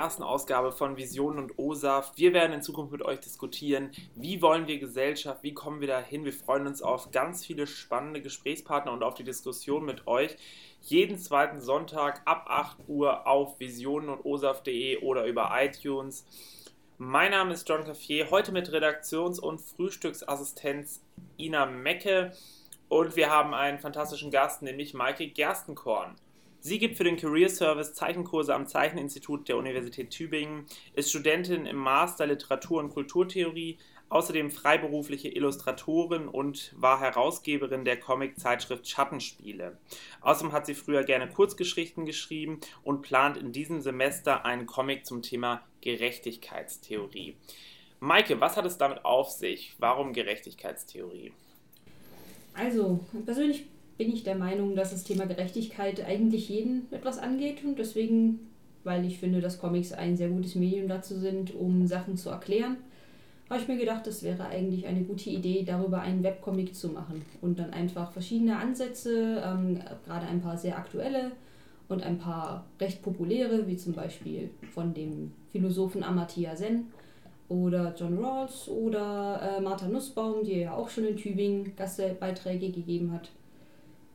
ersten Ausgabe von Visionen und OSAF. Wir werden in Zukunft mit euch diskutieren, wie wollen wir Gesellschaft, wie kommen wir dahin. Wir freuen uns auf ganz viele spannende Gesprächspartner und auf die Diskussion mit euch. Jeden zweiten Sonntag ab 8 Uhr auf visionen und osaf.de oder über iTunes. Mein Name ist John Caffier, heute mit Redaktions- und Frühstücksassistenz Ina Mecke und wir haben einen fantastischen Gast, nämlich Maike Gerstenkorn. Sie gibt für den Career Service Zeichenkurse am Zeicheninstitut der Universität Tübingen, ist Studentin im Master Literatur und Kulturtheorie, außerdem freiberufliche Illustratorin und war Herausgeberin der Comic-Zeitschrift Schattenspiele. Außerdem hat sie früher gerne Kurzgeschichten geschrieben und plant in diesem Semester einen Comic zum Thema Gerechtigkeitstheorie. Maike, was hat es damit auf sich? Warum Gerechtigkeitstheorie? Also, persönlich bin ich der Meinung, dass das Thema Gerechtigkeit eigentlich jeden etwas angeht und deswegen, weil ich finde, dass Comics ein sehr gutes Medium dazu sind, um Sachen zu erklären, habe ich mir gedacht, das wäre eigentlich eine gute Idee, darüber einen Webcomic zu machen und dann einfach verschiedene Ansätze, ähm, gerade ein paar sehr aktuelle und ein paar recht populäre, wie zum Beispiel von dem Philosophen Amartya Sen oder John Rawls oder äh, Martha Nussbaum, die ja auch schon in Tübingen Gastbeiträge gegeben hat,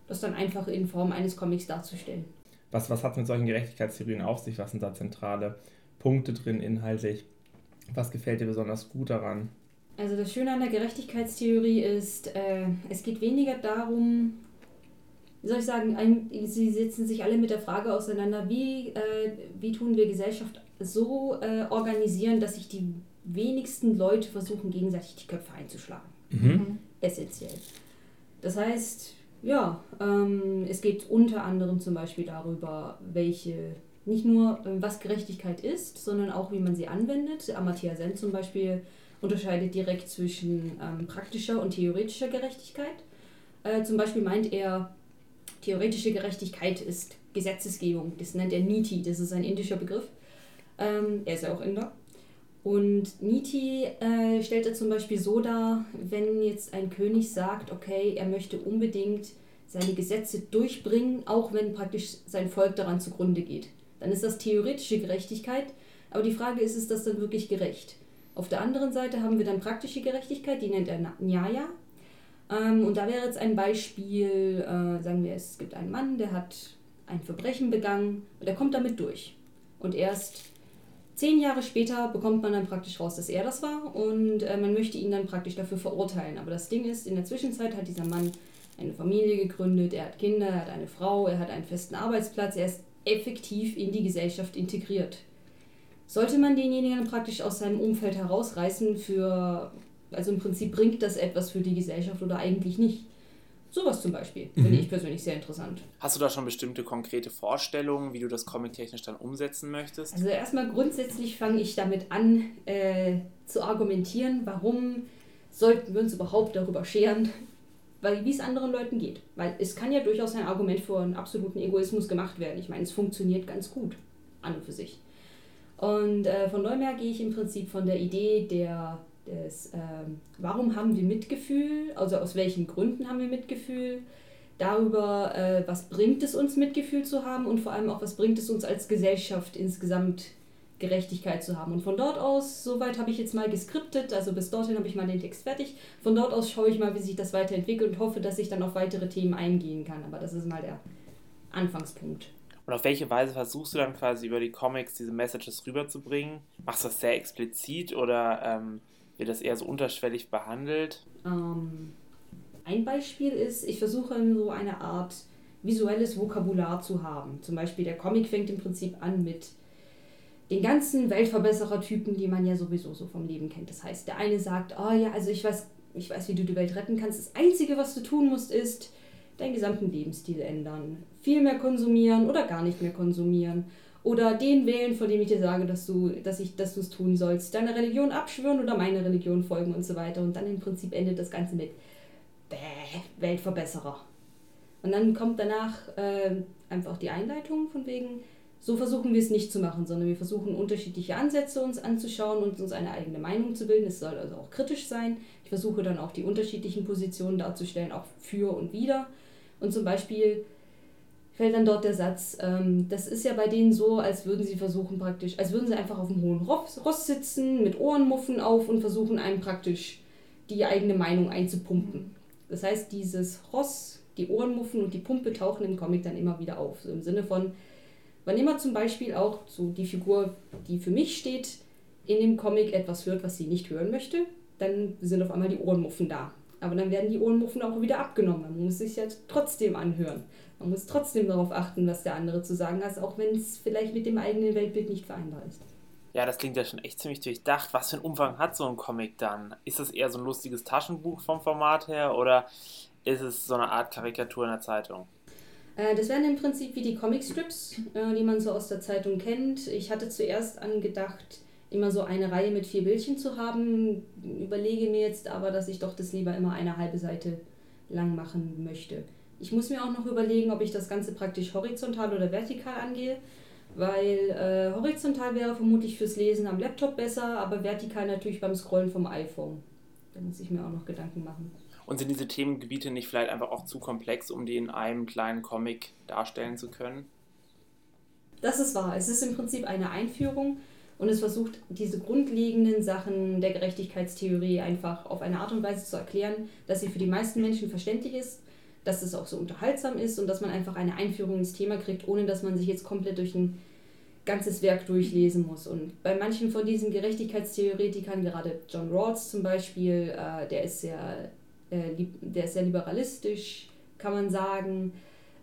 das dann einfach in Form eines Comics darzustellen. Was, was hat es mit solchen Gerechtigkeitstheorien auf sich? Was sind da zentrale Punkte drin inhaltlich? Was gefällt dir besonders gut daran? Also das Schöne an der Gerechtigkeitstheorie ist, äh, es geht weniger darum, wie soll ich sagen, ein, sie setzen sich alle mit der Frage auseinander, wie, äh, wie tun wir Gesellschaft so äh, organisieren, dass sich die wenigsten Leute versuchen, gegenseitig die Köpfe einzuschlagen. Mhm. Essentiell. Das heißt, ja, ähm, es geht unter anderem zum Beispiel darüber, welche, nicht nur ähm, was Gerechtigkeit ist, sondern auch wie man sie anwendet. Amartya Sen zum Beispiel unterscheidet direkt zwischen ähm, praktischer und theoretischer Gerechtigkeit. Äh, zum Beispiel meint er, theoretische Gerechtigkeit ist Gesetzesgebung. Das nennt er Niti, das ist ein indischer Begriff. Ähm, er ist ja auch Inder. Und Niti äh, stellt er zum Beispiel so dar, wenn jetzt ein König sagt, okay, er möchte unbedingt seine Gesetze durchbringen, auch wenn praktisch sein Volk daran zugrunde geht. Dann ist das theoretische Gerechtigkeit, aber die Frage ist, ist das dann wirklich gerecht? Auf der anderen Seite haben wir dann praktische Gerechtigkeit, die nennt er Nyaya. Ähm, und da wäre jetzt ein Beispiel, äh, sagen wir, es gibt einen Mann, der hat ein Verbrechen begangen und er kommt damit durch. Und erst Zehn Jahre später bekommt man dann praktisch raus, dass er das war und äh, man möchte ihn dann praktisch dafür verurteilen. Aber das Ding ist, in der Zwischenzeit hat dieser Mann eine Familie gegründet, er hat Kinder, er hat eine Frau, er hat einen festen Arbeitsplatz, er ist effektiv in die Gesellschaft integriert. Sollte man denjenigen dann praktisch aus seinem Umfeld herausreißen für, also im Prinzip bringt das etwas für die Gesellschaft oder eigentlich nicht? Sowas zum Beispiel mhm. finde ich persönlich sehr interessant. Hast du da schon bestimmte konkrete Vorstellungen, wie du das comic-technisch dann umsetzen möchtest? Also erstmal grundsätzlich fange ich damit an äh, zu argumentieren, warum sollten wir uns überhaupt darüber scheren, weil wie es anderen Leuten geht. Weil es kann ja durchaus ein Argument für einen absoluten Egoismus gemacht werden. Ich meine, es funktioniert ganz gut an und für sich. Und äh, von her gehe ich im Prinzip von der Idee der des, äh, warum haben wir Mitgefühl, also aus welchen Gründen haben wir Mitgefühl, darüber, äh, was bringt es uns, Mitgefühl zu haben und vor allem auch, was bringt es uns als Gesellschaft insgesamt Gerechtigkeit zu haben. Und von dort aus, soweit habe ich jetzt mal geskriptet, also bis dorthin habe ich mal den Text fertig. Von dort aus schaue ich mal, wie sich das weiterentwickelt und hoffe, dass ich dann auf weitere Themen eingehen kann. Aber das ist mal der Anfangspunkt. Und auf welche Weise versuchst du dann quasi über die Comics diese Messages rüberzubringen? Machst du das sehr explizit oder ähm, wird das eher so unterschwellig behandelt? Ähm, ein Beispiel ist, ich versuche so eine Art visuelles Vokabular zu haben. Zum Beispiel der Comic fängt im Prinzip an mit den ganzen Weltverbesserer-Typen, die man ja sowieso so vom Leben kennt. Das heißt, der eine sagt, oh ja, also ich weiß, ich weiß, wie du die Welt retten kannst. Das Einzige, was du tun musst, ist deinen gesamten Lebensstil ändern. Viel mehr konsumieren oder gar nicht mehr konsumieren. Oder den wählen, von dem ich dir sage, dass du, dass ich, dass du es tun sollst. Deine Religion abschwören oder meine Religion folgen und so weiter. Und dann im Prinzip endet das Ganze mit Bäh, Weltverbesserer. Und dann kommt danach äh, einfach die Einleitung von wegen, so versuchen wir es nicht zu machen, sondern wir versuchen unterschiedliche Ansätze uns anzuschauen und uns eine eigene Meinung zu bilden. Es soll also auch kritisch sein. Ich versuche dann auch die unterschiedlichen Positionen darzustellen, auch für und wider. Und zum Beispiel fällt dann dort der Satz, ähm, das ist ja bei denen so, als würden sie versuchen praktisch, als würden sie einfach auf dem hohen Ross, sitzen, mit Ohrenmuffen auf und versuchen einem praktisch die eigene Meinung einzupumpen. Das heißt, dieses Ross, die Ohrenmuffen und die Pumpe tauchen im Comic dann immer wieder auf. So im Sinne von, wann immer zum Beispiel auch so die Figur, die für mich steht, in dem Comic etwas hört, was sie nicht hören möchte, dann sind auf einmal die Ohrenmuffen da. Aber dann werden die Ohrenmuffen auch wieder abgenommen. Man muss sich ja trotzdem anhören. Man muss trotzdem darauf achten, was der andere zu sagen hat, auch wenn es vielleicht mit dem eigenen Weltbild nicht vereinbar ist. Ja, das klingt ja schon echt ziemlich durchdacht. Was für einen Umfang hat so ein Comic dann? Ist das eher so ein lustiges Taschenbuch vom Format her oder ist es so eine Art Karikatur in der Zeitung? Äh, das wären im Prinzip wie die Comicstrips, äh, die man so aus der Zeitung kennt. Ich hatte zuerst angedacht, immer so eine Reihe mit vier Bildchen zu haben, überlege mir jetzt aber, dass ich doch das lieber immer eine halbe Seite lang machen möchte. Ich muss mir auch noch überlegen, ob ich das Ganze praktisch horizontal oder vertikal angehe, weil äh, horizontal wäre vermutlich fürs Lesen am Laptop besser, aber vertikal natürlich beim Scrollen vom iPhone. Da muss ich mir auch noch Gedanken machen. Und sind diese Themengebiete nicht vielleicht einfach auch zu komplex, um die in einem kleinen Comic darstellen zu können? Das ist wahr. Es ist im Prinzip eine Einführung und es versucht, diese grundlegenden Sachen der Gerechtigkeitstheorie einfach auf eine Art und Weise zu erklären, dass sie für die meisten Menschen verständlich ist, dass es auch so unterhaltsam ist und dass man einfach eine Einführung ins Thema kriegt, ohne dass man sich jetzt komplett durch ein ganzes Werk durchlesen muss. Und bei manchen von diesen Gerechtigkeitstheoretikern, gerade John Rawls zum Beispiel, äh, der, ist sehr, äh, der ist sehr liberalistisch, kann man sagen.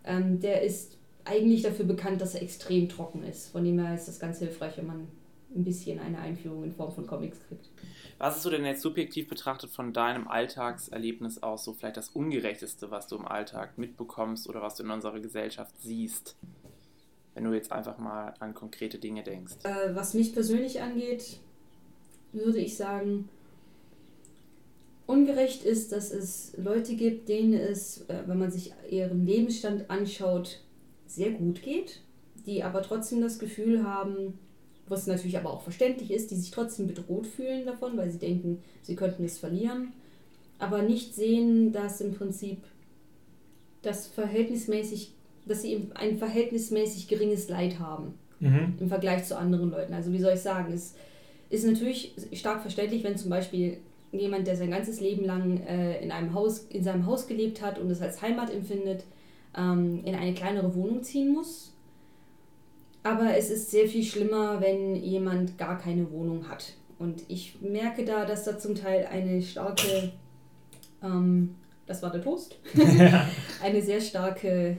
Ähm, der ist eigentlich dafür bekannt, dass er extrem trocken ist. Von dem her ist das ganz hilfreich, wenn man ein bisschen eine Einführung in Form von Comics kriegt. Was ist so denn jetzt subjektiv betrachtet von deinem Alltagserlebnis aus so vielleicht das Ungerechteste, was du im Alltag mitbekommst oder was du in unserer Gesellschaft siehst? Wenn du jetzt einfach mal an konkrete Dinge denkst. Äh, was mich persönlich angeht, würde ich sagen, ungerecht ist, dass es Leute gibt, denen es, äh, wenn man sich ihren Lebensstand anschaut, sehr gut geht, die aber trotzdem das Gefühl haben, was natürlich aber auch verständlich ist, die sich trotzdem bedroht fühlen davon, weil sie denken, sie könnten es verlieren, aber nicht sehen, dass im Prinzip das verhältnismäßig, dass sie ein verhältnismäßig geringes Leid haben mhm. im Vergleich zu anderen Leuten. Also wie soll ich sagen, es ist natürlich stark verständlich, wenn zum Beispiel jemand, der sein ganzes Leben lang äh, in einem Haus, in seinem Haus gelebt hat und es als Heimat empfindet, ähm, in eine kleinere Wohnung ziehen muss aber es ist sehr viel schlimmer, wenn jemand gar keine Wohnung hat. Und ich merke da, dass da zum Teil eine starke, ähm, das war der Toast, eine sehr starke,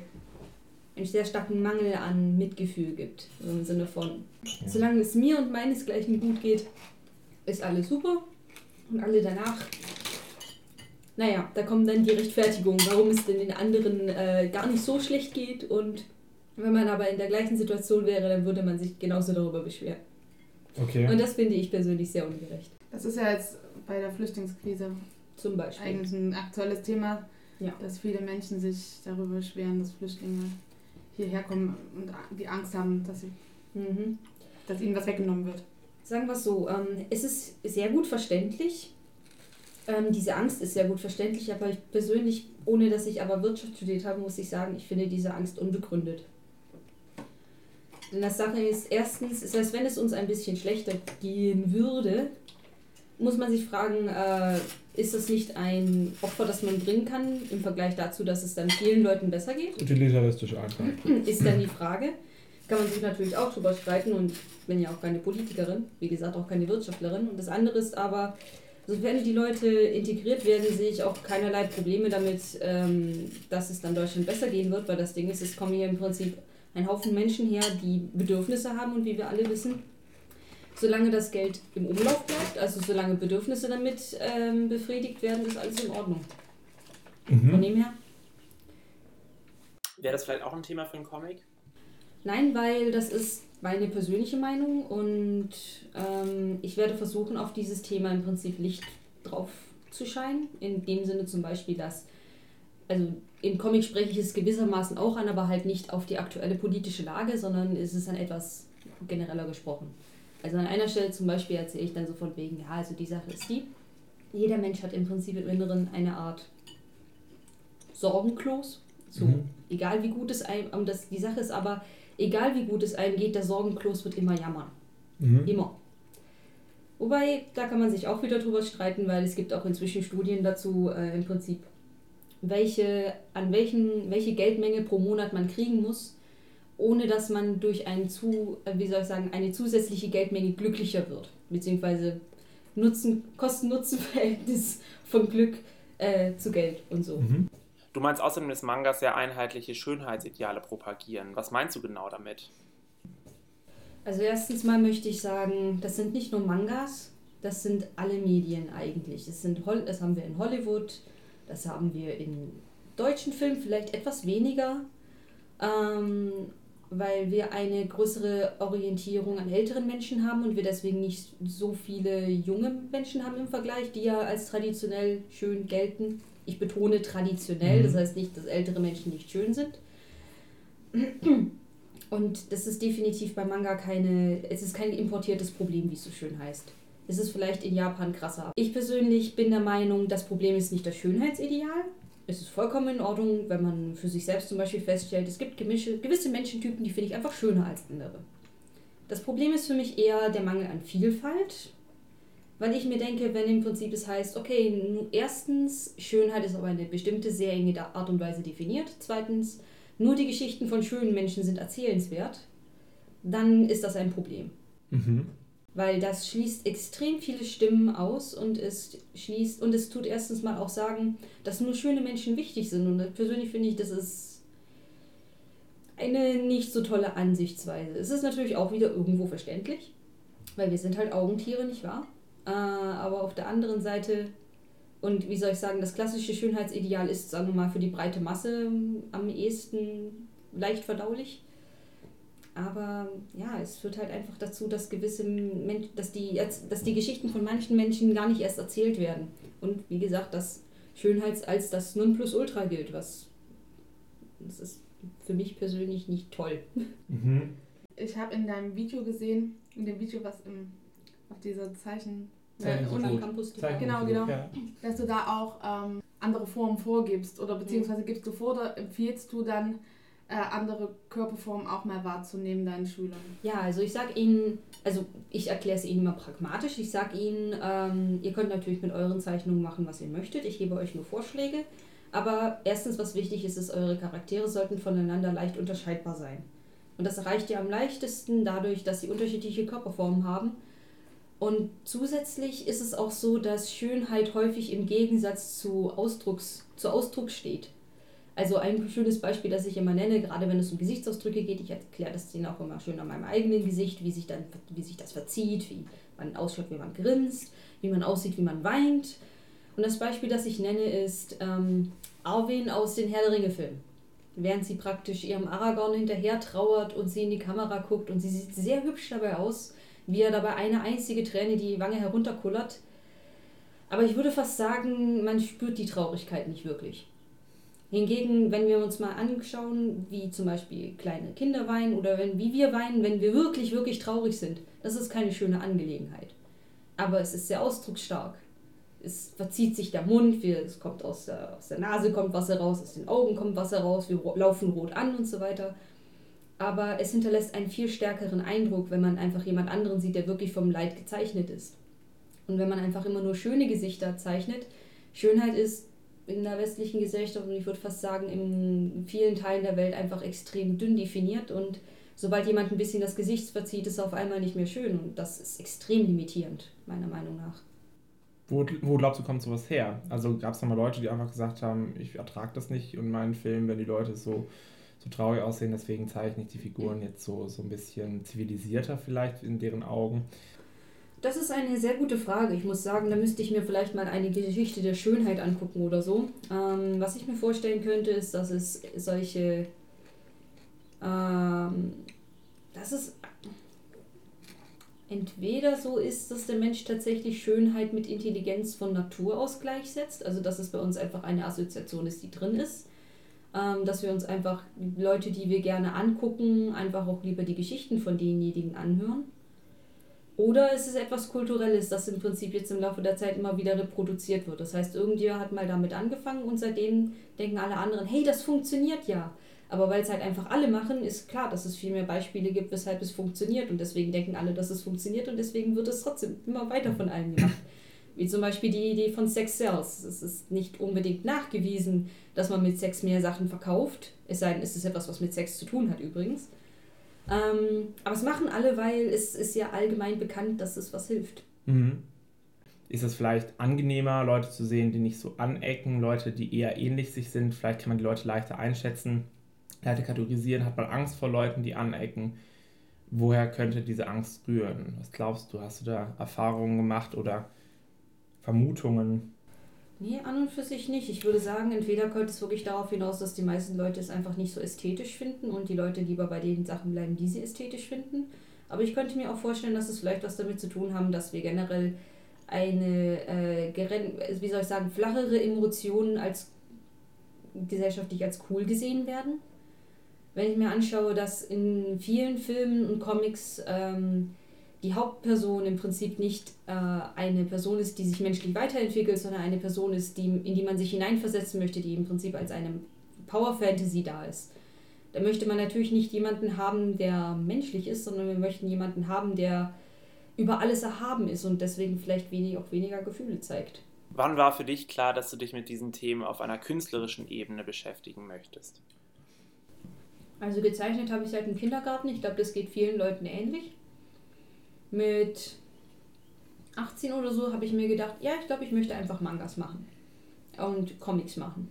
einen sehr starken Mangel an Mitgefühl gibt. Im Sinne von, solange es mir und meinesgleichen gut geht, ist alles super. Und alle danach, naja, da kommt dann die Rechtfertigung, warum es denn den anderen äh, gar nicht so schlecht geht und wenn man aber in der gleichen Situation wäre, dann würde man sich genauso darüber beschweren. Okay. Und das finde ich persönlich sehr ungerecht. Das ist ja jetzt bei der Flüchtlingskrise zum Beispiel eigentlich ein aktuelles Thema, ja. dass viele Menschen sich darüber beschweren, dass Flüchtlinge hierher kommen und die Angst haben, dass, sie, mhm. dass ihnen was weggenommen wird. Sagen wir es so, ähm, es ist sehr gut verständlich. Ähm, diese Angst ist sehr gut verständlich, aber ich persönlich, ohne dass ich aber Wirtschaft studiert habe, muss ich sagen, ich finde diese Angst unbegründet. Denn das Sache ist, erstens, ist, als wenn es uns ein bisschen schlechter gehen würde, muss man sich fragen, äh, ist das nicht ein Opfer, das man bringen kann, im Vergleich dazu, dass es dann vielen Leuten besser geht? Utilitaristisch einfach. Ist dann die Frage. Kann man sich natürlich auch drüber streiten und bin ja auch keine Politikerin, wie gesagt auch keine Wirtschaftlerin. Und das andere ist aber, sofern die Leute integriert werden, sehe ich auch keinerlei Probleme damit, ähm, dass es dann Deutschland besser gehen wird, weil das Ding ist, es kommen hier im Prinzip ein Haufen Menschen her, die Bedürfnisse haben und wie wir alle wissen, solange das Geld im Umlauf bleibt, also solange Bedürfnisse damit ähm, befriedigt werden, ist alles in Ordnung. Mhm. Von dem her. Wäre das vielleicht auch ein Thema für einen Comic? Nein, weil das ist meine persönliche Meinung und ähm, ich werde versuchen, auf dieses Thema im Prinzip Licht drauf zu scheinen. In dem Sinne zum Beispiel, dass also im Comic spreche ich es gewissermaßen auch an, aber halt nicht auf die aktuelle politische Lage, sondern es ist dann etwas genereller gesprochen. Also an einer Stelle zum Beispiel erzähle ich dann so von wegen, ja, also die Sache ist die, jeder Mensch hat im Prinzip im Inneren eine Art Sorgenklos. So, mhm. Egal wie gut es einem, und das, die Sache ist aber, egal wie gut es einem geht, der Sorgenklos wird immer jammern. Mhm. Immer. Wobei, da kann man sich auch wieder drüber streiten, weil es gibt auch inzwischen Studien dazu, äh, im Prinzip, welche, an welchen, welche Geldmenge pro Monat man kriegen muss, ohne dass man durch ein zu, äh, wie soll ich sagen, eine zusätzliche Geldmenge glücklicher wird. Beziehungsweise Nutzen, Kosten-Nutzen-Verhältnis von Glück äh, zu Geld und so. Mhm. Du meinst außerdem, dass Mangas sehr einheitliche Schönheitsideale propagieren. Was meinst du genau damit? Also erstens mal möchte ich sagen, das sind nicht nur Mangas, das sind alle Medien eigentlich. Das, sind, das haben wir in Hollywood, das haben wir in deutschen Filmen vielleicht etwas weniger, ähm, weil wir eine größere Orientierung an älteren Menschen haben und wir deswegen nicht so viele junge Menschen haben im Vergleich, die ja als traditionell schön gelten. Ich betone traditionell, mhm. das heißt nicht, dass ältere Menschen nicht schön sind. Und das ist definitiv bei Manga keine, es ist kein importiertes Problem, wie es so schön heißt. Es ist vielleicht in Japan krasser. Ich persönlich bin der Meinung, das Problem ist nicht das Schönheitsideal. Es ist vollkommen in Ordnung, wenn man für sich selbst zum Beispiel feststellt, es gibt gemische, gewisse Menschentypen, die finde ich einfach schöner als andere. Das Problem ist für mich eher der Mangel an Vielfalt weil ich mir denke, wenn im Prinzip es heißt, okay, erstens, Schönheit ist auf eine bestimmte, sehr enge Art und Weise definiert. Zweitens, nur die Geschichten von schönen Menschen sind erzählenswert, dann ist das ein Problem. Mhm. Weil das schließt extrem viele Stimmen aus und es schließt und es tut erstens mal auch sagen, dass nur schöne Menschen wichtig sind. Und persönlich finde ich, das ist eine nicht so tolle Ansichtsweise. Es ist natürlich auch wieder irgendwo verständlich, weil wir sind halt Augentiere, nicht wahr? Äh, aber auf der anderen Seite, und wie soll ich sagen, das klassische Schönheitsideal ist, sagen wir mal, für die breite Masse am ehesten leicht verdaulich. Aber ja, es führt halt einfach dazu, dass gewisse Men dass die, dass die Geschichten von manchen Menschen gar nicht erst erzählt werden. Und wie gesagt, dass Schönheit als das Nonplusultra gilt, was das ist für mich persönlich nicht toll. Mhm. Ich habe in deinem Video gesehen, in dem Video, was im auf dieser Zeichen. Äh, und Campus genau, genau. Ja. Dass du da auch ähm, andere Formen vorgibst oder beziehungsweise gibst du vor oder empfiehlst du dann äh, andere Körperformen auch mal wahrzunehmen deinen Schülern? Ja, also ich sage ihnen, also ich erkläre es ihnen immer pragmatisch. Ich sage ihnen, ähm, ihr könnt natürlich mit euren Zeichnungen machen, was ihr möchtet. Ich gebe euch nur Vorschläge. Aber erstens, was wichtig ist, ist, eure Charaktere sollten voneinander leicht unterscheidbar sein. Und das erreicht ihr am leichtesten dadurch, dass sie unterschiedliche Körperformen haben und zusätzlich ist es auch so, dass Schönheit häufig im Gegensatz zu, Ausdrucks, zu Ausdruck steht. Also ein schönes Beispiel, das ich immer nenne, gerade wenn es um Gesichtsausdrücke geht, ich erkläre das denen auch immer schön an meinem eigenen Gesicht, wie sich, dann, wie sich das verzieht, wie man ausschaut, wie man grinst, wie man aussieht, wie man weint. Und das Beispiel, das ich nenne, ist ähm, Arwen aus den Herr der Ringe-Filmen. Während sie praktisch ihrem Aragorn hinterher trauert und sie in die Kamera guckt und sie sieht sehr hübsch dabei aus, wie er dabei eine einzige Träne die Wange herunterkullert. Aber ich würde fast sagen, man spürt die Traurigkeit nicht wirklich. Hingegen, wenn wir uns mal anschauen, wie zum Beispiel kleine Kinder weinen oder wenn, wie wir weinen, wenn wir wirklich, wirklich traurig sind, das ist keine schöne Angelegenheit. Aber es ist sehr ausdrucksstark. Es verzieht sich der Mund, wir, es kommt aus der, aus der Nase kommt Wasser raus, aus den Augen kommt Wasser raus, wir laufen rot an und so weiter aber es hinterlässt einen viel stärkeren Eindruck, wenn man einfach jemand anderen sieht, der wirklich vom Leid gezeichnet ist. Und wenn man einfach immer nur schöne Gesichter zeichnet, Schönheit ist in der westlichen Gesellschaft und ich würde fast sagen in vielen Teilen der Welt einfach extrem dünn definiert und sobald jemand ein bisschen das Gesicht verzieht, ist es auf einmal nicht mehr schön und das ist extrem limitierend, meiner Meinung nach. Wo, wo glaubst du, kommt sowas her? Also gab es da mal Leute, die einfach gesagt haben, ich ertrage das nicht in meinen Filmen, wenn die Leute so so traurig aussehen, deswegen zeichne ich die Figuren jetzt so, so ein bisschen zivilisierter vielleicht in deren Augen. Das ist eine sehr gute Frage. Ich muss sagen, da müsste ich mir vielleicht mal eine Geschichte der Schönheit angucken oder so. Ähm, was ich mir vorstellen könnte, ist, dass es solche. Ähm, dass es entweder so ist, dass der Mensch tatsächlich Schönheit mit Intelligenz von Natur aus gleichsetzt, also dass es bei uns einfach eine Assoziation ist, die drin ist ähm, dass wir uns einfach Leute, die wir gerne angucken, einfach auch lieber die Geschichten von denjenigen anhören. Oder es ist etwas Kulturelles, das im Prinzip jetzt im Laufe der Zeit immer wieder reproduziert wird. Das heißt, irgendjemand hat mal damit angefangen und seitdem denken alle anderen, hey, das funktioniert ja. Aber weil es halt einfach alle machen, ist klar, dass es viel mehr Beispiele gibt, weshalb es funktioniert. Und deswegen denken alle, dass es funktioniert und deswegen wird es trotzdem immer weiter von allen gemacht. Wie zum Beispiel die Idee von Sex Cells. Es ist nicht unbedingt nachgewiesen, dass man mit Sex mehr Sachen verkauft. Es sei denn, es ist etwas, was mit Sex zu tun hat übrigens. Ähm, aber es machen alle, weil es ist ja allgemein bekannt, dass es was hilft. Mhm. Ist es vielleicht angenehmer, Leute zu sehen, die nicht so anecken, Leute, die eher ähnlich sich sind? Vielleicht kann man die Leute leichter einschätzen, leichter kategorisieren. Hat man Angst vor Leuten, die anecken? Woher könnte diese Angst rühren? Was glaubst du? Hast du da Erfahrungen gemacht oder Vermutungen? Nee, an und für sich nicht. Ich würde sagen, entweder kommt es wirklich darauf hinaus, dass die meisten Leute es einfach nicht so ästhetisch finden und die Leute lieber bei den Sachen bleiben, die sie ästhetisch finden. Aber ich könnte mir auch vorstellen, dass es vielleicht was damit zu tun haben, dass wir generell eine, äh, wie soll ich sagen, flachere Emotionen als gesellschaftlich als cool gesehen werden. Wenn ich mir anschaue, dass in vielen Filmen und Comics ähm, die Hauptperson im Prinzip nicht äh, eine Person ist, die sich menschlich weiterentwickelt, sondern eine Person ist, die, in die man sich hineinversetzen möchte, die im Prinzip als eine Power Fantasy da ist. Da möchte man natürlich nicht jemanden haben, der menschlich ist, sondern wir möchten jemanden haben, der über alles erhaben ist und deswegen vielleicht wenig, auch weniger Gefühle zeigt. Wann war für dich klar, dass du dich mit diesen Themen auf einer künstlerischen Ebene beschäftigen möchtest? Also gezeichnet habe ich seit dem Kindergarten. Ich glaube, das geht vielen Leuten ähnlich mit 18 oder so habe ich mir gedacht, ja, ich glaube, ich möchte einfach Mangas machen und Comics machen.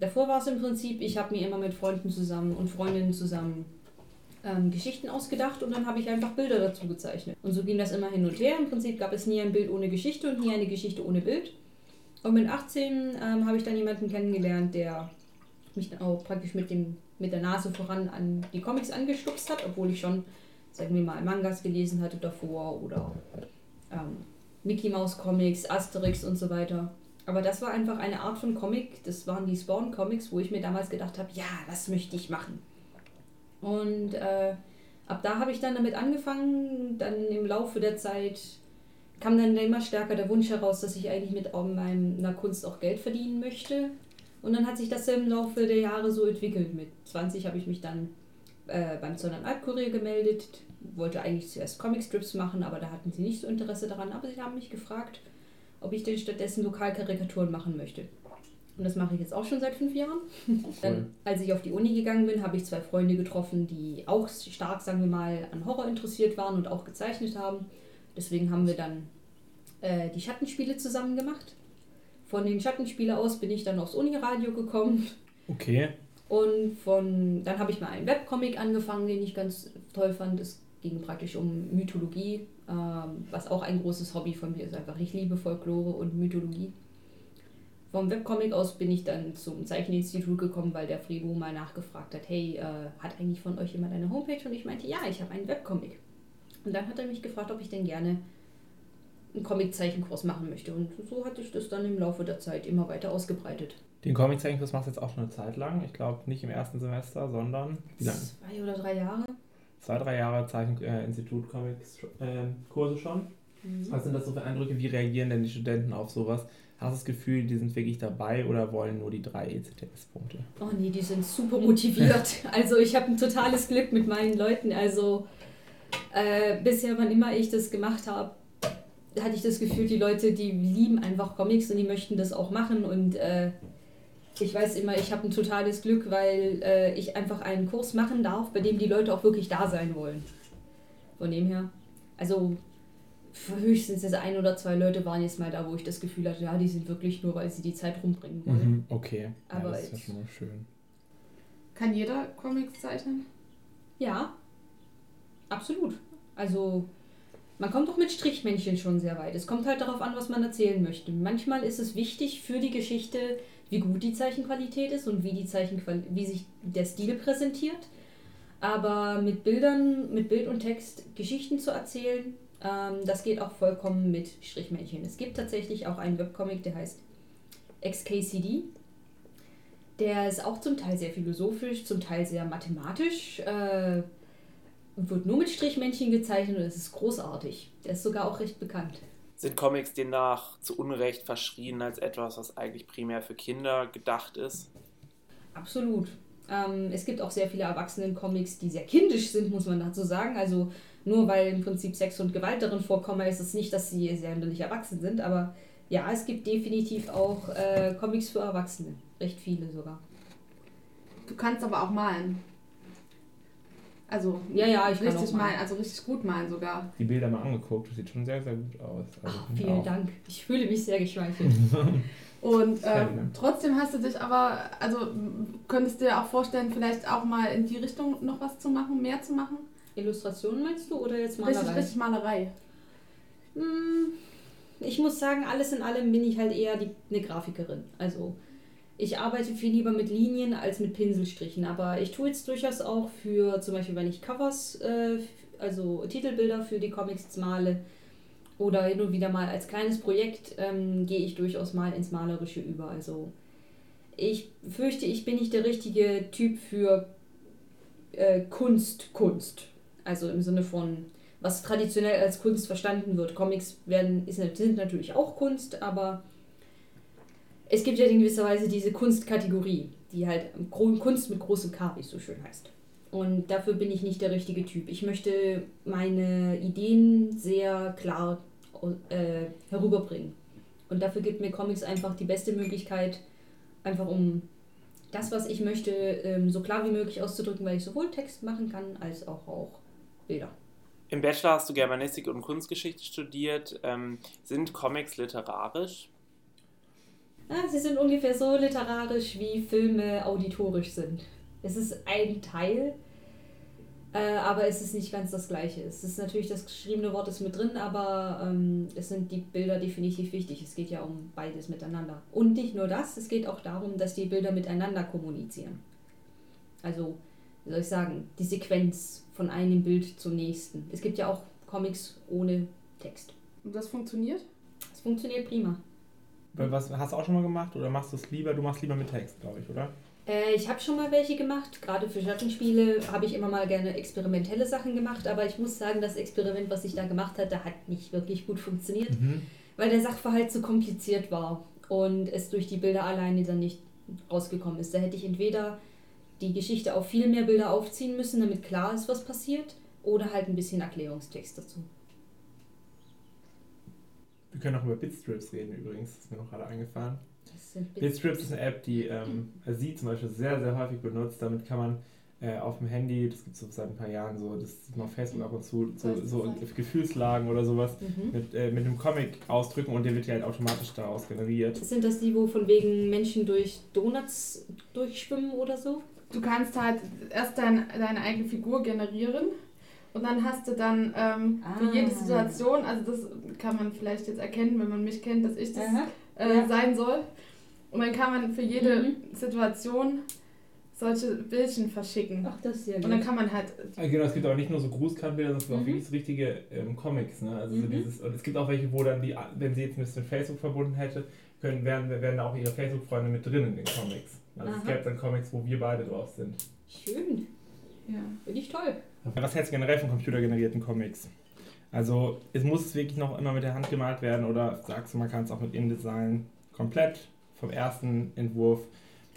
Davor war es im Prinzip, ich habe mir immer mit Freunden zusammen und Freundinnen zusammen ähm, Geschichten ausgedacht und dann habe ich einfach Bilder dazu gezeichnet. Und so ging das immer hin und her. Im Prinzip gab es nie ein Bild ohne Geschichte und nie eine Geschichte ohne Bild. Und mit 18 ähm, habe ich dann jemanden kennengelernt, der mich dann auch praktisch mit, dem, mit der Nase voran an die Comics angestupst hat, obwohl ich schon sagen wir mal, Mangas gelesen hatte davor oder ähm, Mickey Mouse Comics, Asterix und so weiter. Aber das war einfach eine Art von Comic, das waren die Spawn Comics, wo ich mir damals gedacht habe, ja, das möchte ich machen. Und äh, ab da habe ich dann damit angefangen, dann im Laufe der Zeit kam dann immer stärker der Wunsch heraus, dass ich eigentlich mit meiner Kunst auch Geld verdienen möchte. Und dann hat sich das im Laufe der Jahre so entwickelt. Mit 20 habe ich mich dann äh, beim Zollern Albkurier gemeldet, wollte eigentlich zuerst Comicstrips machen, aber da hatten sie nicht so Interesse daran. Aber sie haben mich gefragt, ob ich denn stattdessen Lokalkarikaturen machen möchte. Und das mache ich jetzt auch schon seit fünf Jahren. Dann, als ich auf die Uni gegangen bin, habe ich zwei Freunde getroffen, die auch stark, sagen wir mal, an Horror interessiert waren und auch gezeichnet haben. Deswegen haben wir dann äh, die Schattenspiele zusammen gemacht. Von den Schattenspielen aus bin ich dann aufs Uniradio gekommen. Okay. Und von dann habe ich mal einen Webcomic angefangen, den ich ganz toll fand. Es ging praktisch um Mythologie, ähm, was auch ein großes Hobby von mir ist. Einfach, ich liebe Folklore und Mythologie. Vom Webcomic aus bin ich dann zum Zeicheninstitut gekommen, weil der Fribo mal nachgefragt hat, hey, äh, hat eigentlich von euch jemand eine Homepage? Und ich meinte, ja, ich habe einen Webcomic. Und dann hat er mich gefragt, ob ich denn gerne einen Comiczeichenkurs machen möchte. Und so hat sich das dann im Laufe der Zeit immer weiter ausgebreitet. Den Comiczeichenkurs machst du jetzt auch schon eine Zeit lang. Ich glaube nicht im ersten Semester, sondern wie lange? Zwei oder drei Jahre zwei, drei Jahre Zeicheninstitut äh, Comics äh, Kurse schon. Mhm. Was sind das so für Eindrücke? Wie reagieren denn die Studenten auf sowas? Hast du das Gefühl, die sind wirklich dabei oder wollen nur die drei ECTS-Punkte? Oh nee, die sind super motiviert. also ich habe ein totales Glück mit meinen Leuten. Also äh, bisher, wann immer ich das gemacht habe, hatte ich das Gefühl, die Leute, die lieben einfach Comics und die möchten das auch machen und äh, ich weiß immer, ich habe ein totales Glück, weil äh, ich einfach einen Kurs machen darf, bei dem die Leute auch wirklich da sein wollen. Von dem her. Also höchstens jetzt ein oder zwei Leute waren jetzt mal da, wo ich das Gefühl hatte, ja, die sind wirklich nur, weil sie die Zeit rumbringen wollen. Mhm, okay. Aber ja, das ist ja schon mal schön. Kann jeder Comics zeichnen? Ja, absolut. Also man kommt auch mit Strichmännchen schon sehr weit. Es kommt halt darauf an, was man erzählen möchte. Manchmal ist es wichtig für die Geschichte, wie gut die Zeichenqualität ist und wie, die wie sich der Stil präsentiert. Aber mit Bildern, mit Bild und Text Geschichten zu erzählen, ähm, das geht auch vollkommen mit Strichmännchen. Es gibt tatsächlich auch einen Webcomic, der heißt XKCD. Der ist auch zum Teil sehr philosophisch, zum Teil sehr mathematisch äh, wird nur mit Strichmännchen gezeichnet und es ist großartig. Der ist sogar auch recht bekannt sind Comics demnach zu Unrecht verschrien als etwas, was eigentlich primär für Kinder gedacht ist? Absolut. Ähm, es gibt auch sehr viele Erwachsenen-Comics, die sehr kindisch sind, muss man dazu sagen. Also nur weil im Prinzip Sex und Gewalt darin vorkommen, heißt es nicht, dass sie sehr nicht erwachsen sind. Aber ja, es gibt definitiv auch äh, Comics für Erwachsene. Recht viele sogar. Du kannst aber auch malen. Also ja, ja, ich richtig malen. malen, also richtig gut malen sogar. Die Bilder mal angeguckt, das sieht schon sehr, sehr gut aus. Also Ach, vielen Dank. Ich fühle mich sehr geschmeichelt. Und äh, trotzdem hast du dich aber, also könntest du dir auch vorstellen, vielleicht auch mal in die Richtung noch was zu machen, mehr zu machen? Illustrationen meinst du oder jetzt Malerei? Richtig, richtig Malerei. Hm, ich muss sagen, alles in allem bin ich halt eher die, eine Grafikerin. Also ich arbeite viel lieber mit Linien als mit Pinselstrichen, aber ich tue jetzt durchaus auch für, zum Beispiel, wenn ich Covers, äh, also Titelbilder für die Comics male oder hin und wieder mal als kleines Projekt, ähm, gehe ich durchaus mal ins Malerische über. Also ich fürchte, ich bin nicht der richtige Typ für äh, Kunst, Kunst. Also im Sinne von, was traditionell als Kunst verstanden wird. Comics werden, ist, sind natürlich auch Kunst, aber es gibt ja in gewisser Weise diese Kunstkategorie, die halt Kunst mit großem K, wie es so schön heißt. Und dafür bin ich nicht der richtige Typ. Ich möchte meine Ideen sehr klar äh, herüberbringen. Und dafür gibt mir Comics einfach die beste Möglichkeit, einfach um das, was ich möchte, ähm, so klar wie möglich auszudrücken, weil ich sowohl Text machen kann als auch, auch Bilder. Im Bachelor hast du Germanistik und Kunstgeschichte studiert. Ähm, sind Comics literarisch? Ja, sie sind ungefähr so literarisch, wie Filme auditorisch sind. Es ist ein Teil, äh, aber es ist nicht ganz das Gleiche. Es ist natürlich das geschriebene Wort ist mit drin, aber ähm, es sind die Bilder definitiv wichtig. Es geht ja um beides miteinander. Und nicht nur das, es geht auch darum, dass die Bilder miteinander kommunizieren. Also, wie soll ich sagen, die Sequenz von einem Bild zum nächsten. Es gibt ja auch Comics ohne Text. Und das funktioniert? Es funktioniert prima. Was hast du auch schon mal gemacht oder machst du es lieber? Du machst lieber mit Text, glaube ich, oder? Äh, ich habe schon mal welche gemacht. Gerade für Schattenspiele habe ich immer mal gerne experimentelle Sachen gemacht. Aber ich muss sagen, das Experiment, was ich da gemacht hatte, hat nicht wirklich gut funktioniert, mhm. weil der Sachverhalt zu kompliziert war und es durch die Bilder alleine dann nicht rausgekommen ist. Da hätte ich entweder die Geschichte auf viel mehr Bilder aufziehen müssen, damit klar ist, was passiert, oder halt ein bisschen Erklärungstext dazu. Wir können auch über Bitstrips reden übrigens, das ist mir noch gerade eingefallen. Bitstrips ist eine App, die ähm, sie zum Beispiel sehr, sehr häufig benutzt. Damit kann man äh, auf dem Handy, das gibt es so seit ein paar Jahren so, das sieht man auf Facebook ab und zu, so, so Gefühlslagen oder sowas, mhm. mit, äh, mit einem Comic ausdrücken und der wird ja halt automatisch daraus generiert. Sind das die, wo von wegen Menschen durch Donuts durchschwimmen oder so? Du kannst halt erst dein, deine eigene Figur generieren und dann hast du dann ähm, ah. für jede Situation, also das kann man vielleicht jetzt erkennen, wenn man mich kennt, dass ich das äh, ja. sein soll. Und dann kann man für jede mhm. Situation solche Bildchen verschicken. Ach, das ist ja Und dann kann man halt. Ja, genau, es gibt auch nicht nur so Grußkartenbilder, sondern es gibt mhm. auch wirklich so richtige ähm, Comics. Ne? Also mhm. so dieses, und es gibt auch welche, wo dann die, wenn sie jetzt mit Facebook verbunden hätte, können, wären, wären auch ihre Facebook-Freunde mit drin in den Comics. Also Aha. es gäbe dann Comics, wo wir beide drauf sind. Schön. Ja. Finde ich toll. Was hältst du generell von computergenerierten Comics? Also es muss es wirklich noch immer mit der Hand gemalt werden oder sagst du, man kann es auch mit InDesign komplett vom ersten Entwurf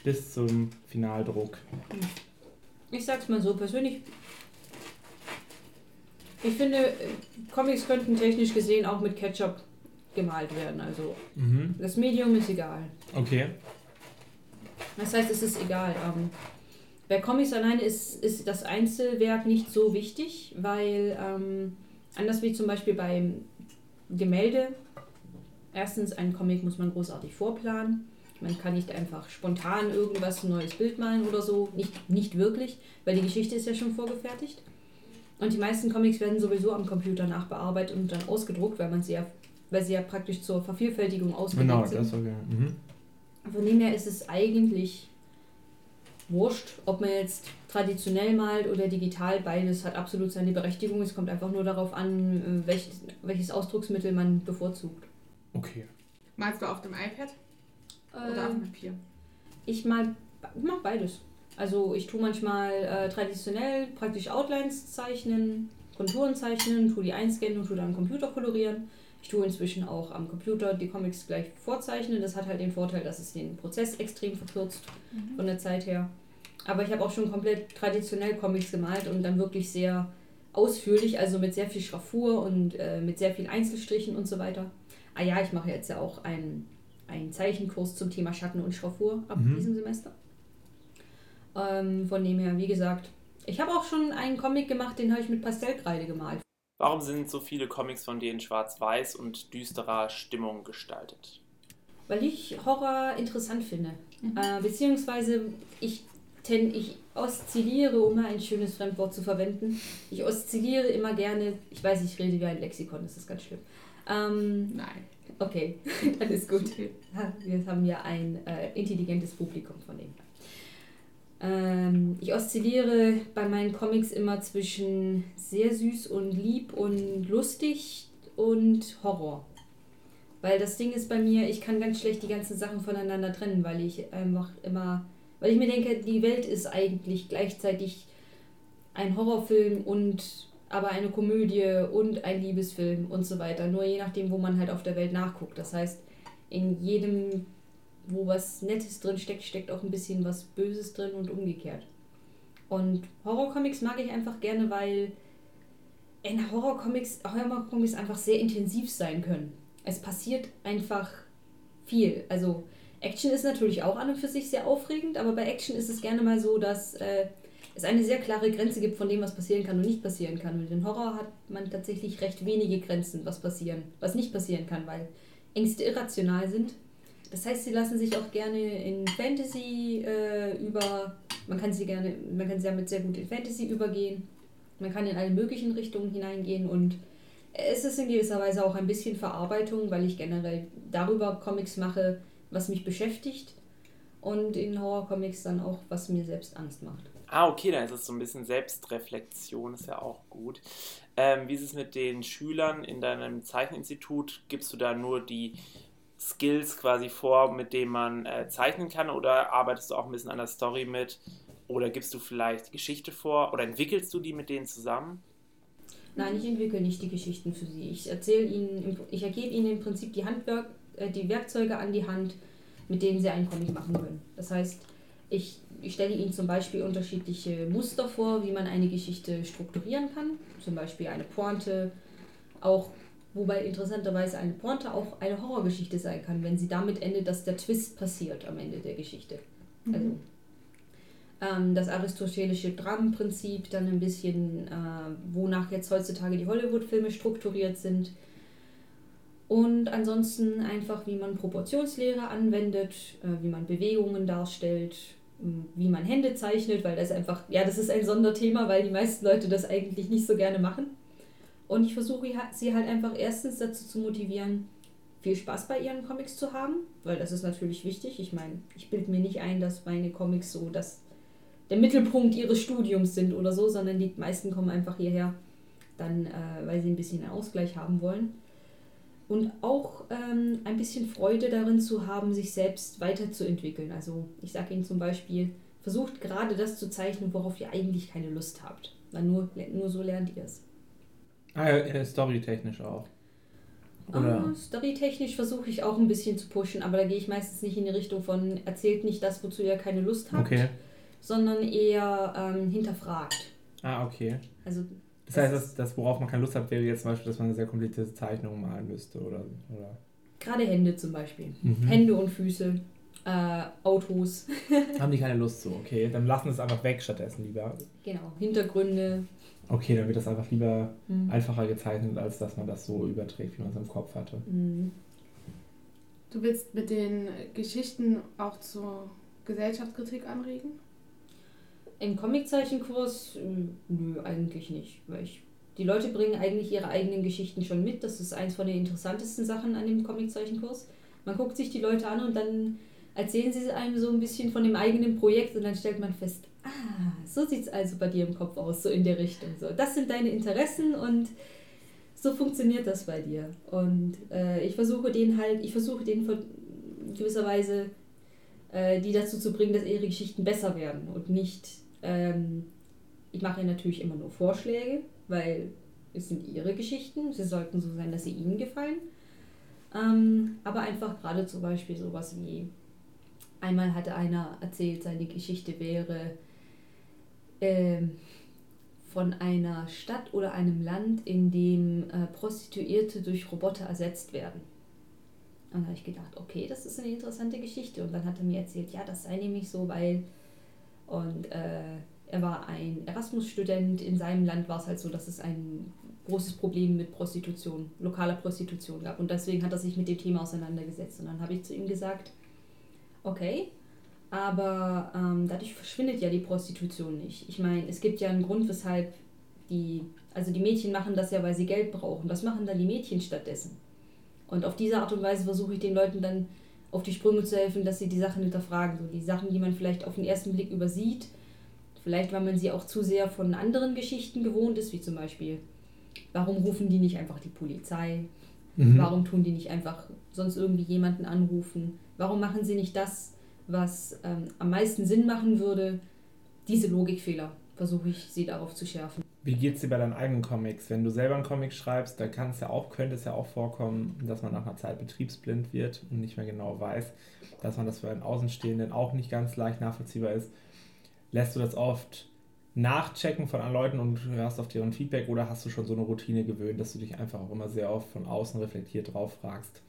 bis zum Finaldruck? Ich sag's mal so, persönlich. Ich finde, Comics könnten technisch gesehen auch mit Ketchup gemalt werden. Also mhm. das Medium ist egal. Okay. Das heißt, es ist egal. Ähm, bei Comics alleine ist, ist das Einzelwerk nicht so wichtig, weil ähm, anders wie zum Beispiel beim Gemälde, erstens, ein Comic muss man großartig vorplanen. Man kann nicht einfach spontan irgendwas, ein neues Bild malen oder so. Nicht, nicht wirklich, weil die Geschichte ist ja schon vorgefertigt. Und die meisten Comics werden sowieso am Computer nachbearbeitet und dann ausgedruckt, weil man sie ja, weil sie ja praktisch zur Vervielfältigung ausgelegt genau, sind. Genau, das okay. Mhm. Von dem her ist es eigentlich wurscht, ob man jetzt traditionell malt oder digital, beides hat absolut seine Berechtigung. Es kommt einfach nur darauf an, äh, welches, welches Ausdrucksmittel man bevorzugt. Okay. Malst du auf dem iPad oder auf dem ähm, Papier? Ich mal mache beides. Also ich tue manchmal äh, traditionell praktisch Outlines zeichnen, Konturen zeichnen, tue die einscannen und tue dann am Computer kolorieren. Ich tue inzwischen auch am Computer die Comics gleich vorzeichnen. Das hat halt den Vorteil, dass es den Prozess extrem verkürzt mhm. von der Zeit her. Aber ich habe auch schon komplett traditionell Comics gemalt und dann wirklich sehr ausführlich, also mit sehr viel Schraffur und äh, mit sehr vielen Einzelstrichen und so weiter. Ah ja, ich mache jetzt ja auch einen, einen Zeichenkurs zum Thema Schatten und Schraffur ab mhm. diesem Semester. Ähm, von dem her, wie gesagt, ich habe auch schon einen Comic gemacht, den habe ich mit Pastellkreide gemalt. Warum sind so viele Comics von dir in schwarz-weiß und düsterer Stimmung gestaltet? Weil ich Horror interessant finde. Mhm. Äh, beziehungsweise ich, ten, ich oszilliere, um mal ein schönes Fremdwort zu verwenden. Ich oszilliere immer gerne, ich weiß, ich rede wie ein Lexikon, das ist ganz schlimm. Ähm, Nein. Okay, dann ist gut. Wir haben ja ein äh, intelligentes Publikum von dem her. Ähm, ich oszilliere bei meinen Comics immer zwischen sehr süß und lieb und lustig und Horror. Weil das Ding ist bei mir, ich kann ganz schlecht die ganzen Sachen voneinander trennen, weil ich einfach immer, weil ich mir denke, die Welt ist eigentlich gleichzeitig ein Horrorfilm und aber eine Komödie und ein Liebesfilm und so weiter. Nur je nachdem, wo man halt auf der Welt nachguckt. Das heißt, in jedem wo was Nettes drin steckt, steckt auch ein bisschen was Böses drin und umgekehrt. Und Horrorcomics mag ich einfach gerne, weil in Horrorcomics, Horrorcomics einfach sehr intensiv sein können. Es passiert einfach viel. Also Action ist natürlich auch an und für sich sehr aufregend, aber bei Action ist es gerne mal so, dass äh, es eine sehr klare Grenze gibt von dem, was passieren kann und nicht passieren kann. Und in Horror hat man tatsächlich recht wenige Grenzen, was passieren, was nicht passieren kann, weil Ängste irrational sind das heißt, sie lassen sich auch gerne in Fantasy äh, über. Man kann sie gerne, man kann sie damit sehr gut in Fantasy übergehen. Man kann in alle möglichen Richtungen hineingehen und es ist in gewisser Weise auch ein bisschen Verarbeitung, weil ich generell darüber Comics mache, was mich beschäftigt und in Horrorcomics dann auch, was mir selbst Angst macht. Ah, okay, dann ist es so ein bisschen Selbstreflexion, ist ja auch gut. Ähm, wie ist es mit den Schülern in deinem Zeicheninstitut? Gibst du da nur die Skills quasi vor, mit denen man äh, zeichnen kann? Oder arbeitest du auch ein bisschen an der Story mit? Oder gibst du vielleicht Geschichte vor? Oder entwickelst du die mit denen zusammen? Nein, ich entwickle nicht die Geschichten für sie. Ich erzähle ihnen, ich ergebe ihnen im Prinzip die Handwerk, äh, die Werkzeuge an die Hand, mit denen sie einen Comic machen können. Das heißt, ich, ich stelle ihnen zum Beispiel unterschiedliche Muster vor, wie man eine Geschichte strukturieren kann. Zum Beispiel eine Pointe, auch Wobei interessanterweise eine Pointe auch eine Horrorgeschichte sein kann, wenn sie damit endet, dass der Twist passiert am Ende der Geschichte. Mhm. Also ähm, das aristotelische Dramenprinzip, dann ein bisschen, äh, wonach jetzt heutzutage die Hollywood-Filme strukturiert sind. Und ansonsten einfach, wie man Proportionslehre anwendet, äh, wie man Bewegungen darstellt, wie man Hände zeichnet, weil das einfach, ja, das ist ein Sonderthema, weil die meisten Leute das eigentlich nicht so gerne machen. Und ich versuche sie halt einfach erstens dazu zu motivieren, viel Spaß bei ihren Comics zu haben, weil das ist natürlich wichtig. Ich meine, ich bilde mir nicht ein, dass meine Comics so dass der Mittelpunkt ihres Studiums sind oder so, sondern die meisten kommen einfach hierher, dann, äh, weil sie ein bisschen einen Ausgleich haben wollen. Und auch ähm, ein bisschen Freude darin zu haben, sich selbst weiterzuentwickeln. Also ich sage Ihnen zum Beispiel, versucht gerade das zu zeichnen, worauf ihr eigentlich keine Lust habt. Weil nur, nur so lernt ihr es. Ah, ja, storytechnisch auch. Oder? Ah, storytechnisch versuche ich auch ein bisschen zu pushen, aber da gehe ich meistens nicht in die Richtung von erzählt nicht das, wozu ihr keine Lust habt, okay. sondern eher ähm, hinterfragt. Ah, okay. Also, das, das heißt, das, das, worauf man keine Lust hat, wäre jetzt zum Beispiel, dass man eine sehr komplizierte Zeichnung malen müsste, oder? oder? Gerade Hände zum Beispiel. Mhm. Hände und Füße, äh, Autos. Haben die keine Lust so, okay. Dann lassen es einfach weg stattdessen lieber. Genau, Hintergründe, Okay, dann wird das einfach lieber mhm. einfacher gezeichnet, als dass man das so überträgt, wie man es im Kopf hatte. Mhm. Du willst mit den Geschichten auch zur Gesellschaftskritik anregen? Im Comiczeichenkurs? Äh, nö, eigentlich nicht. Weil ich, die Leute bringen eigentlich ihre eigenen Geschichten schon mit. Das ist eins von den interessantesten Sachen an dem Comiczeichenkurs. Man guckt sich die Leute an und dann erzählen sie einem so ein bisschen von dem eigenen Projekt und dann stellt man fest, ah, so sieht es also bei dir im Kopf aus, so in der Richtung. So, das sind deine Interessen und so funktioniert das bei dir. Und äh, ich versuche den halt, ich versuche den von gewisser Weise äh, die dazu zu bringen, dass ihre Geschichten besser werden und nicht, ähm, ich mache natürlich immer nur Vorschläge, weil es sind ihre Geschichten, sie sollten so sein, dass sie ihnen gefallen. Ähm, aber einfach gerade zum Beispiel sowas wie Einmal hatte einer erzählt, seine Geschichte wäre, äh, von einer Stadt oder einem Land, in dem äh, Prostituierte durch Roboter ersetzt werden. Und da habe ich gedacht, okay, das ist eine interessante Geschichte. Und dann hat er mir erzählt, ja, das sei nämlich so, weil. Und äh, er war ein Erasmus-Student. In seinem Land war es halt so, dass es ein großes Problem mit Prostitution, lokaler Prostitution gab. Und deswegen hat er sich mit dem Thema auseinandergesetzt. Und dann habe ich zu ihm gesagt, okay, aber ähm, dadurch verschwindet ja die Prostitution nicht. Ich meine, es gibt ja einen Grund, weshalb die, also die Mädchen machen das ja, weil sie Geld brauchen. Was machen dann die Mädchen stattdessen? Und auf diese Art und Weise versuche ich den Leuten dann auf die Sprünge zu helfen, dass sie die Sachen hinterfragen. So die Sachen, die man vielleicht auf den ersten Blick übersieht, vielleicht weil man sie auch zu sehr von anderen Geschichten gewohnt ist, wie zum Beispiel, warum rufen die nicht einfach die Polizei? Mhm. Warum tun die nicht einfach sonst irgendwie jemanden anrufen? Warum machen sie nicht das, was ähm, am meisten Sinn machen würde? Diese Logikfehler versuche ich sie darauf zu schärfen. Wie geht es dir bei deinen eigenen Comics? Wenn du selber einen Comic schreibst, da kann es ja auch, könnte es ja auch vorkommen, dass man nach einer Zeit betriebsblind wird und nicht mehr genau weiß, dass man das für einen Außenstehenden auch nicht ganz leicht nachvollziehbar ist. Lässt du das oft nachchecken von anderen Leuten und hörst auf deren Feedback oder hast du schon so eine Routine gewöhnt, dass du dich einfach auch immer sehr oft von außen reflektiert drauf fragst?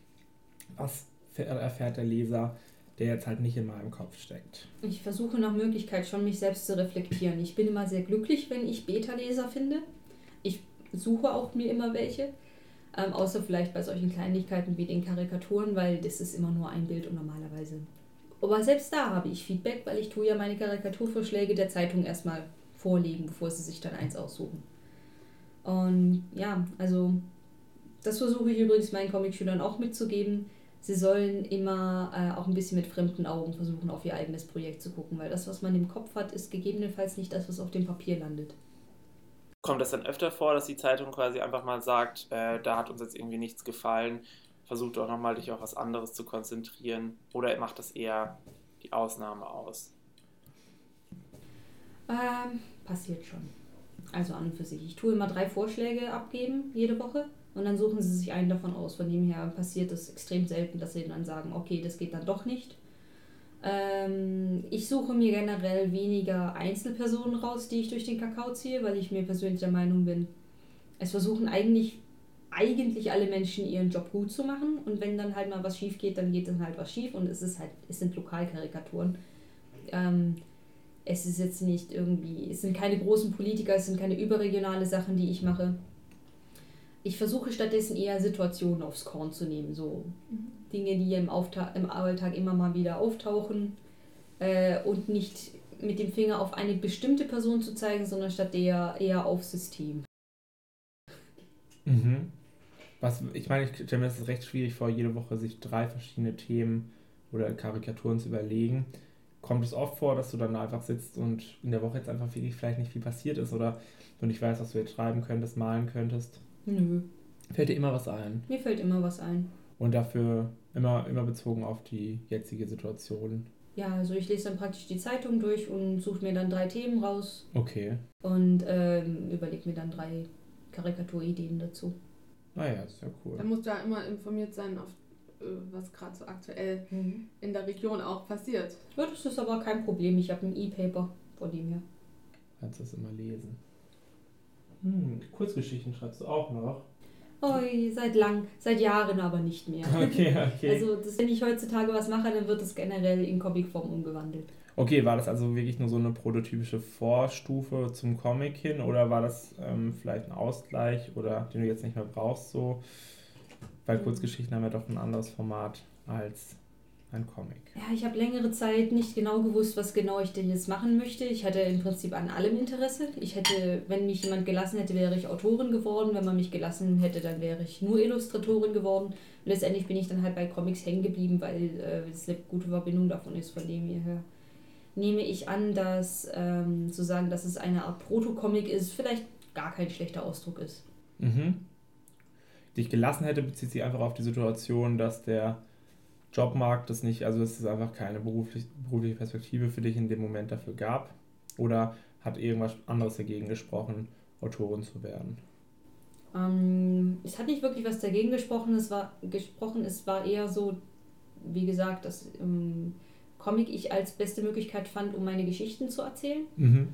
Was erfährt der Leser? Der jetzt halt nicht in meinem Kopf steckt. Ich versuche nach Möglichkeit schon, mich selbst zu reflektieren. Ich bin immer sehr glücklich, wenn ich Beta-Leser finde. Ich suche auch mir immer welche. Ähm, außer vielleicht bei solchen Kleinigkeiten wie den Karikaturen, weil das ist immer nur ein Bild und normalerweise. Aber selbst da habe ich Feedback, weil ich tue ja meine Karikaturvorschläge der Zeitung erstmal vorlegen, bevor sie sich dann eins aussuchen. Und ja, also das versuche ich übrigens meinen Comicschülern auch mitzugeben sie sollen immer äh, auch ein bisschen mit fremden Augen versuchen, auf ihr eigenes Projekt zu gucken, weil das, was man im Kopf hat, ist gegebenenfalls nicht das, was auf dem Papier landet. Kommt das dann öfter vor, dass die Zeitung quasi einfach mal sagt, äh, da hat uns jetzt irgendwie nichts gefallen, versucht doch nochmal dich auf was anderes zu konzentrieren oder macht das eher die Ausnahme aus? Ähm, passiert schon. Also an und für sich. Ich tue immer drei Vorschläge abgeben jede Woche und dann suchen sie sich einen davon aus. Von dem her passiert es extrem selten, dass sie dann sagen, okay, das geht dann doch nicht. Ähm, ich suche mir generell weniger Einzelpersonen raus, die ich durch den Kakao ziehe, weil ich mir persönlich der Meinung bin, es versuchen eigentlich, eigentlich alle Menschen ihren Job gut zu machen. Und wenn dann halt mal was schief geht, dann geht dann halt was schief. Und es ist halt, es sind Lokalkarikaturen. Ähm, es ist jetzt nicht irgendwie, es sind keine großen Politiker, es sind keine überregionale Sachen, die ich mache ich versuche stattdessen eher Situationen aufs Korn zu nehmen, so mhm. Dinge, die im, Aufta im Alltag immer mal wieder auftauchen äh, und nicht mit dem Finger auf eine bestimmte Person zu zeigen, sondern statt eher, eher aufs System. Mhm. Was, ich meine, ich stelle mir das recht schwierig vor, jede Woche sich drei verschiedene Themen oder Karikaturen zu überlegen. Kommt es oft vor, dass du dann einfach sitzt und in der Woche jetzt einfach wirklich vielleicht nicht viel passiert ist oder du nicht weißt, was du jetzt schreiben könntest, malen könntest? Nö. Fällt dir immer was ein? Mir fällt immer was ein. Und dafür immer, immer bezogen auf die jetzige Situation. Ja, also ich lese dann praktisch die Zeitung durch und suche mir dann drei Themen raus. Okay. Und ähm, überlege mir dann drei Karikaturideen dazu. Ah ja, ist ja cool. Da musst du ja immer informiert sein, auf äh, was gerade so aktuell mhm. in der Region auch passiert. Ja, das ist aber kein Problem. Ich habe ein E-Paper von dem her. Kannst das immer lesen. Hm, Kurzgeschichten schreibst du auch noch? Oi, seit lang, seit Jahren aber nicht mehr. Okay, okay. Also das, wenn ich heutzutage was mache, dann wird das generell in Comicform umgewandelt. Okay, war das also wirklich nur so eine prototypische Vorstufe zum Comic hin oder war das ähm, vielleicht ein Ausgleich oder den du jetzt nicht mehr brauchst so? Weil hm. Kurzgeschichten haben ja doch ein anderes Format als ein Comic. Ja, ich habe längere Zeit nicht genau gewusst, was genau ich denn jetzt machen möchte. Ich hatte im Prinzip an allem Interesse. Ich hätte, wenn mich jemand gelassen hätte, wäre ich Autorin geworden. Wenn man mich gelassen hätte, dann wäre ich nur Illustratorin geworden. Und letztendlich bin ich dann halt bei Comics hängen geblieben, weil äh, es eine gute Verbindung davon ist, von dem her nehme ich an, dass ähm, zu sagen, dass es eine Art Proto-Comic ist, vielleicht gar kein schlechter Ausdruck ist. Mhm. Dich gelassen hätte, bezieht sich einfach auf die Situation, dass der Jobmarkt das nicht, also dass es einfach keine beruflich, berufliche Perspektive für dich in dem Moment dafür gab? Oder hat irgendwas anderes dagegen gesprochen, Autorin zu werden? Ähm, es hat nicht wirklich was dagegen gesprochen. Es war gesprochen, es war eher so, wie gesagt, dass ähm, Comic ich als beste Möglichkeit fand, um meine Geschichten zu erzählen. Mhm.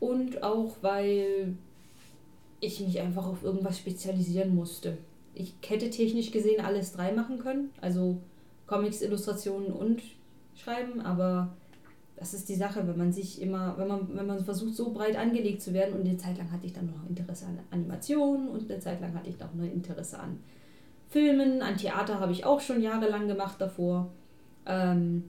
und auch weil ich mich einfach auf irgendwas spezialisieren musste. Ich hätte technisch gesehen alles drei machen können, also Comics, Illustrationen und Schreiben, aber das ist die Sache, wenn man sich immer, wenn man, wenn man versucht, so breit angelegt zu werden und eine Zeit lang hatte ich dann noch Interesse an Animationen und eine Zeit lang hatte ich noch ein Interesse an Filmen, an Theater habe ich auch schon jahrelang gemacht davor. Ähm,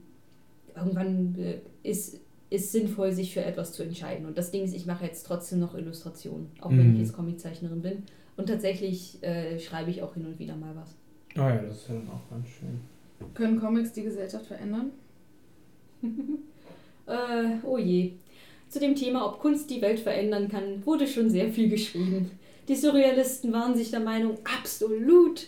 irgendwann äh, ist ist sinnvoll, sich für etwas zu entscheiden. Und das Ding ist, ich mache jetzt trotzdem noch Illustrationen, auch mhm. wenn ich mhm. jetzt Comiczeichnerin bin. Und tatsächlich äh, schreibe ich auch hin und wieder mal was. Oh ja, das ist ja dann auch ganz schön. Können Comics die Gesellschaft verändern? äh, oh je. Zu dem Thema, ob Kunst die Welt verändern kann, wurde schon sehr viel geschrieben. Die Surrealisten waren sich der Meinung, absolut.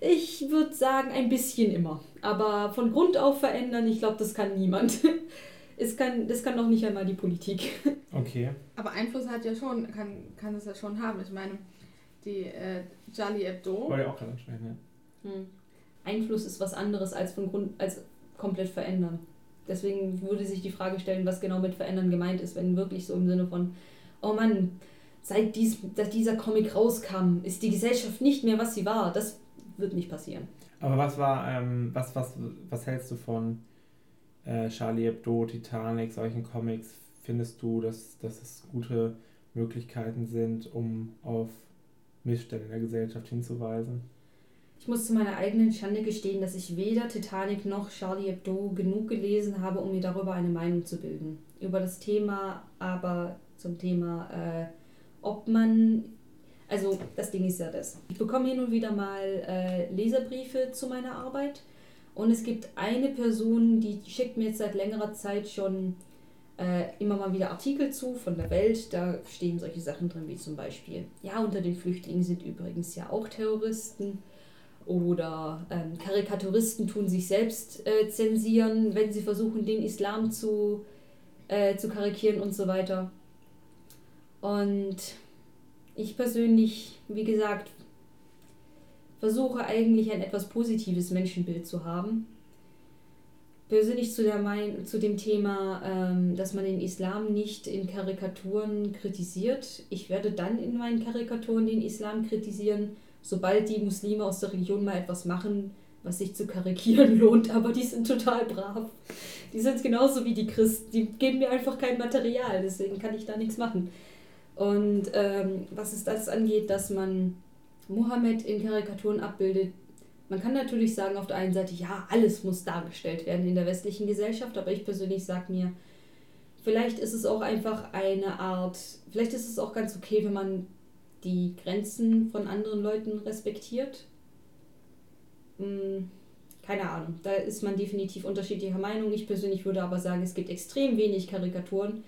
Ich würde sagen, ein bisschen immer. Aber von Grund auf verändern, ich glaube, das kann niemand. es kann, das kann doch nicht einmal die Politik. Okay. Aber Einfluss hat ja schon, kann, kann es ja schon haben. Ich meine, die äh, Charlie Hebdo. Wollte ich auch gerade ansprechen, ja. Hm. Einfluss ist was anderes als von Grund, als komplett verändern. Deswegen würde sich die Frage stellen, was genau mit verändern gemeint ist, wenn wirklich so im Sinne von, oh Mann, seit, dies, seit dieser Comic rauskam, ist die Gesellschaft nicht mehr, was sie war. Das wird nicht passieren. Aber was war, ähm, was, was, was hältst du von äh, Charlie Hebdo, Titanic, solchen Comics, findest du, dass, dass es gute Möglichkeiten sind, um auf Missstände in der Gesellschaft hinzuweisen? Ich muss zu meiner eigenen Schande gestehen, dass ich weder Titanic noch Charlie Hebdo genug gelesen habe, um mir darüber eine Meinung zu bilden. Über das Thema, aber zum Thema, äh, ob man. Also, das Ding ist ja das. Ich bekomme hin und wieder mal äh, Leserbriefe zu meiner Arbeit und es gibt eine Person, die schickt mir jetzt seit längerer Zeit schon äh, immer mal wieder Artikel zu von der Welt. Da stehen solche Sachen drin wie zum Beispiel, ja, unter den Flüchtlingen sind übrigens ja auch Terroristen. Oder ähm, Karikaturisten tun sich selbst äh, zensieren, wenn sie versuchen, den Islam zu, äh, zu karikieren und so weiter. Und ich persönlich, wie gesagt, versuche eigentlich ein etwas positives Menschenbild zu haben. Persönlich zu, der mein, zu dem Thema, ähm, dass man den Islam nicht in Karikaturen kritisiert. Ich werde dann in meinen Karikaturen den Islam kritisieren, sobald die Muslime aus der Religion mal etwas machen, was sich zu karikieren lohnt, aber die sind total brav. Die sind genauso wie die Christen, die geben mir einfach kein Material, deswegen kann ich da nichts machen. Und ähm, was es das angeht, dass man Mohammed in Karikaturen abbildet. Man kann natürlich sagen, auf der einen Seite, ja, alles muss dargestellt werden in der westlichen Gesellschaft, aber ich persönlich sage mir, vielleicht ist es auch einfach eine Art, vielleicht ist es auch ganz okay, wenn man die Grenzen von anderen Leuten respektiert. Hm, keine Ahnung, da ist man definitiv unterschiedlicher Meinung. Ich persönlich würde aber sagen, es gibt extrem wenig Karikaturen,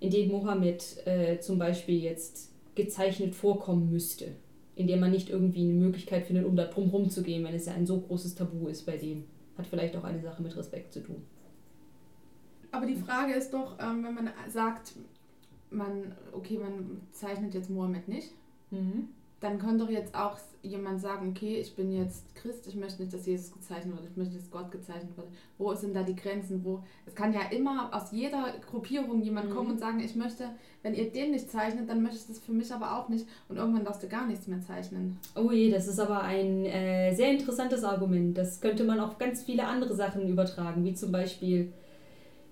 in denen Mohammed äh, zum Beispiel jetzt gezeichnet vorkommen müsste indem man nicht irgendwie eine Möglichkeit findet, um da drum zu gehen, wenn es ja ein so großes Tabu ist bei denen. Hat vielleicht auch eine Sache mit Respekt zu tun. Aber die Frage ist doch, ähm, wenn man sagt, man, okay, man zeichnet jetzt Mohammed nicht, mhm dann könnte doch jetzt auch jemand sagen, okay, ich bin jetzt Christ, ich möchte nicht, dass Jesus gezeichnet wird, ich möchte, dass Gott gezeichnet wird. Wo sind da die Grenzen? Wo es kann ja immer aus jeder Gruppierung jemand mhm. kommen und sagen, ich möchte, wenn ihr den nicht zeichnet, dann möchte ich das für mich aber auch nicht und irgendwann darfst du gar nichts mehr zeichnen. Oh je, das ist aber ein äh, sehr interessantes Argument. Das könnte man auf ganz viele andere Sachen übertragen, wie zum Beispiel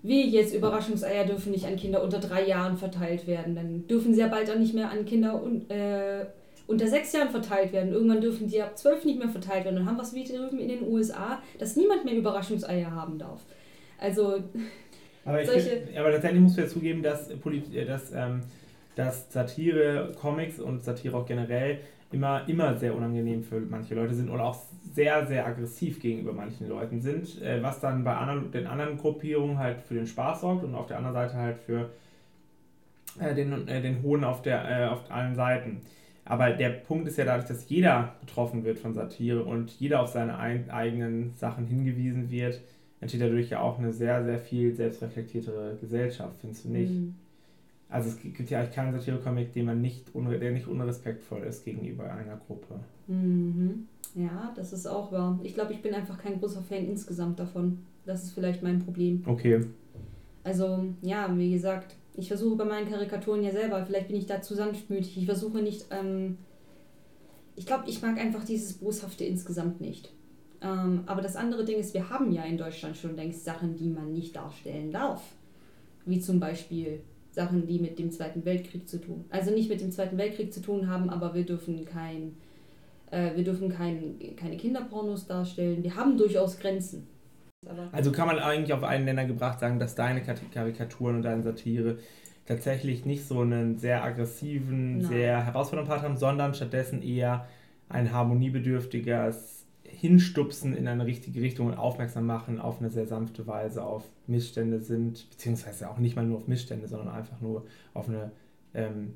wie jetzt Überraschungseier dürfen nicht an Kinder unter drei Jahren verteilt werden. Dann dürfen sie ja bald auch nicht mehr an Kinder und äh, unter sechs Jahren verteilt werden. Irgendwann dürfen die ab zwölf nicht mehr verteilt werden. Dann haben wir es wie drüben in den USA, dass niemand mehr Überraschungseier haben darf. Also. Aber, solche find, aber tatsächlich musst du ja zugeben, dass, äh, dass, ähm, dass Satire, Comics und Satire auch generell immer, immer sehr unangenehm für manche Leute sind oder auch sehr, sehr aggressiv gegenüber manchen Leuten sind, äh, was dann bei anderen, den anderen Gruppierungen halt für den Spaß sorgt und auf der anderen Seite halt für äh, den, äh, den Hohn auf, der, äh, auf allen Seiten. Aber der Punkt ist ja dadurch, dass jeder betroffen wird von Satire und jeder auf seine ein, eigenen Sachen hingewiesen wird, entsteht dadurch ja auch eine sehr, sehr viel selbstreflektiertere Gesellschaft, findest du nicht? Mhm. Also es gibt ja eigentlich keinen Satire-Comic, der nicht, der nicht unrespektvoll ist gegenüber einer Gruppe. Mhm. Ja, das ist auch wahr. Ich glaube, ich bin einfach kein großer Fan insgesamt davon. Das ist vielleicht mein Problem. Okay. Also, ja, wie gesagt, Ich versuche bei meinen Karikaturen ja selber, vielleicht bin ich da zu sanftmütig. Ich versuche nicht, ähm, ich glaube, ich mag einfach dieses Boshafte insgesamt nicht. Ähm, aber das andere Ding ist, wir haben ja in Deutschland schon längst Sachen, die man nicht darstellen darf. Wie zum Beispiel Sachen, die mit dem Zweiten Weltkrieg zu tun. Also nicht mit dem Zweiten Weltkrieg zu tun haben, aber wir dürfen kein, äh, wir dürfen kein, keine Kinderpornos darstellen. Wir haben durchaus Grenzen. Also kann man eigentlich auf einen Nenner gebracht sagen, dass deine Karikaturen und deine Satire tatsächlich nicht so einen sehr aggressiven, Nein. sehr herausfordernden Part haben, sondern stattdessen eher ein harmoniebedürftiges Hinstupsen in eine richtige Richtung und aufmerksam machen auf eine sehr sanfte Weise auf Missstände sind, beziehungsweise auch nicht mal nur auf Missstände, sondern einfach nur auf eine, ähm,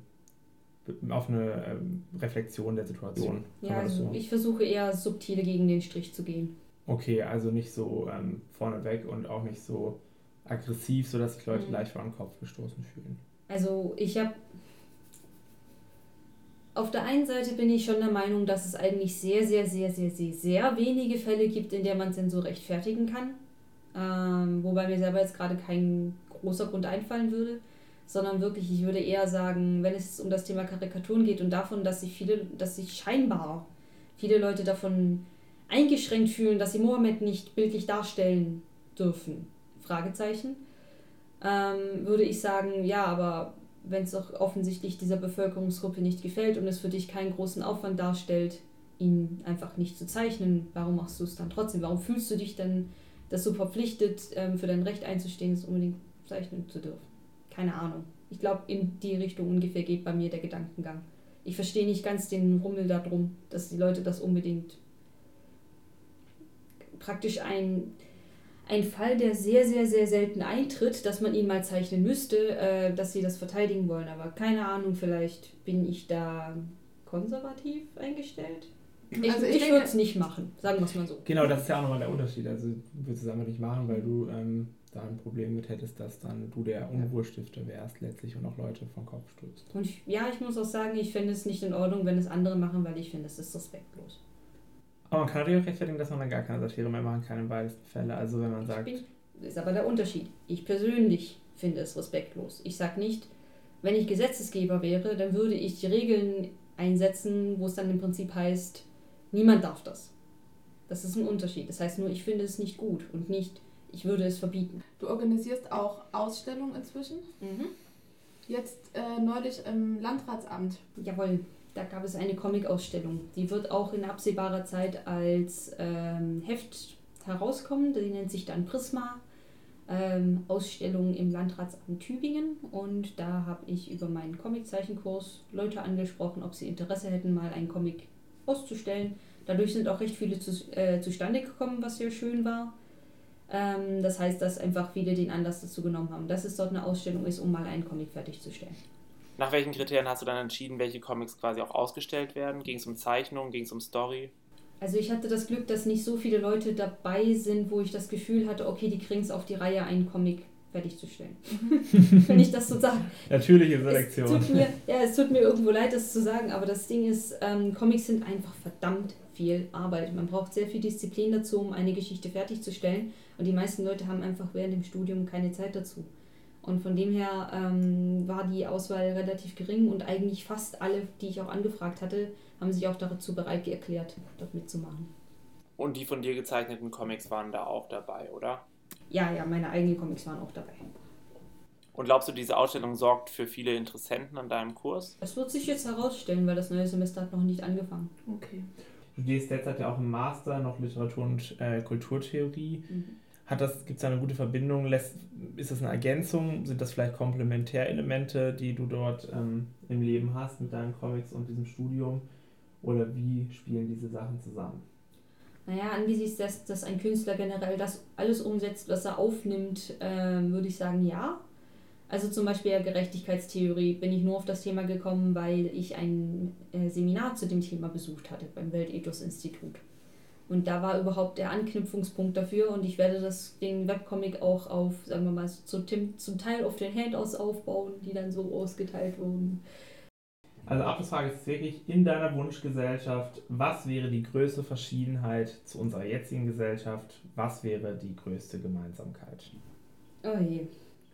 auf eine ähm, Reflexion der Situation. Ja, also so? ich versuche eher subtile gegen den Strich zu gehen. Okay, also nicht so ähm, vorneweg und auch nicht so aggressiv, sodass sich Leute mhm. leicht vor den Kopf gestoßen fühlen. Also ich habe auf der einen Seite bin ich schon der Meinung, dass es eigentlich sehr, sehr, sehr, sehr, sehr, sehr wenige Fälle gibt, in der man Zensur rechtfertigen kann. Ähm, wobei mir selber jetzt gerade kein großer Grund einfallen würde, sondern wirklich, ich würde eher sagen, wenn es um das Thema Karikaturen geht und davon, dass sich viele, dass sich scheinbar viele Leute davon eingeschränkt fühlen, dass sie Mohammed nicht bildlich darstellen dürfen, Fragezeichen, ähm, würde ich sagen, ja, aber wenn es auch offensichtlich dieser Bevölkerungsgruppe nicht gefällt und es für dich keinen großen Aufwand darstellt, ihn einfach nicht zu zeichnen, warum machst du es dann trotzdem? Warum fühlst du dich dann dazu verpflichtet, ähm, für dein Recht einzustehen, es unbedingt zeichnen zu dürfen? Keine Ahnung. Ich glaube, in die Richtung ungefähr geht bei mir der Gedankengang. Ich verstehe nicht ganz den Rummel darum, dass die Leute das unbedingt praktisch ein ein Fall, der sehr, sehr, sehr selten eintritt, dass man ihn mal zeichnen müsste, äh, dass sie das verteidigen wollen. Aber keine Ahnung, vielleicht bin ich da konservativ eingestellt. Ich, also ich, ich würde es nicht machen, sagen wir es mal so. Genau, das ist ja auch nochmal der Unterschied. Also würdest du es einfach nicht machen, weil du ähm, da ein Problem mit hättest, dass dann du der Unruhestifter wärst letztlich und auch Leute vom Kopf stößt. Und ich, ja, ich muss auch sagen, ich finde es nicht in Ordnung, wenn es andere machen, weil ich finde, es ist respektlos. Aber man kann natürlich auch rechtfertigen, dass man dann gar keine Satire mehr machen kann in beiden Fällen. Also wenn man sagt. Bin, ist aber der Unterschied. Ich persönlich finde es respektlos. Ich sage nicht, wenn ich Gesetzesgeber wäre, dann würde ich die Regeln einsetzen, wo es dann im Prinzip heißt, niemand darf das. Das ist ein Unterschied. Das heißt nur, ich finde es nicht gut und nicht, ich würde es verbieten. Du organisierst auch Ausstellungen inzwischen. Mhm. Jetzt äh, neulich im Landratsamt. Jawohl. Da gab es eine Comic-Ausstellung. Die wird auch in absehbarer Zeit als ähm, Heft herauskommen. Die nennt sich dann Prisma. Ähm, Ausstellung im Landratsamt Tübingen. Und da habe ich über meinen Comiczeichenkurs Leute angesprochen, ob sie Interesse hätten, mal einen Comic auszustellen. Dadurch sind auch recht viele zu, äh, zustande gekommen, was sehr schön war. Ähm, das heißt, dass einfach viele den Anlass dazu genommen haben, dass es dort eine Ausstellung ist, um mal einen Comic fertigzustellen. Nach welchen Kriterien hast du dann entschieden, welche Comics quasi auch ausgestellt werden? Ging es um Zeichnung, ging es um Story? Also ich hatte das Glück, dass nicht so viele Leute dabei sind, wo ich das Gefühl hatte, okay, die kriegen es auf die Reihe, einen Comic fertigzustellen. Wenn ich das so sage. Natürliche Selektion. Es tut mir, ja, es tut mir irgendwo leid, das zu sagen, aber das Ding ist, ähm, Comics sind einfach verdammt viel Arbeit. Man braucht sehr viel Disziplin dazu, um eine Geschichte fertigzustellen. Und die meisten Leute haben einfach während dem Studium keine Zeit dazu. Und von dem her ähm, war die Auswahl relativ gering und eigentlich fast alle, die ich auch angefragt hatte, haben sich auch dazu bereit erklärt, dort mitzumachen. Und die von dir gezeichneten Comics waren da auch dabei, oder? Ja, ja, meine eigenen Comics waren auch dabei. Und glaubst du, diese Ausstellung sorgt für viele Interessenten an deinem Kurs? Das wird sich jetzt herausstellen, weil das neue Semester hat noch nicht angefangen. Okay. Du studierst derzeit ja auch im Master noch Literatur und äh, Kulturtheorie. Mhm. Hat das, gibt es da eine gute Verbindung? Lässt, ist das eine Ergänzung? Sind das vielleicht Komplementärelemente, die du dort ähm, im Leben hast mit deinen Comics und diesem Studium? Oder wie spielen diese Sachen zusammen? Naja, angesichts des, dass ein Künstler generell das alles umsetzt, was er aufnimmt, äh, würde ich sagen, ja. Also zum Beispiel ja Gerechtigkeitstheorie bin ich nur auf das Thema gekommen, weil ich ein äh, Seminar zu dem Thema besucht hatte beim Weltethos-Institut. Und da war überhaupt der Anknüpfungspunkt dafür und ich werde das, den Webcomic auch auf, sagen wir mal, so zum, zum Teil auf den Handouts aufbauen, die dann so ausgeteilt wurden. Also Abschlussfrage ist wirklich in deiner Wunschgesellschaft, was wäre die größte Verschiedenheit zu unserer jetzigen Gesellschaft? Was wäre die größte Gemeinsamkeit? Oh je.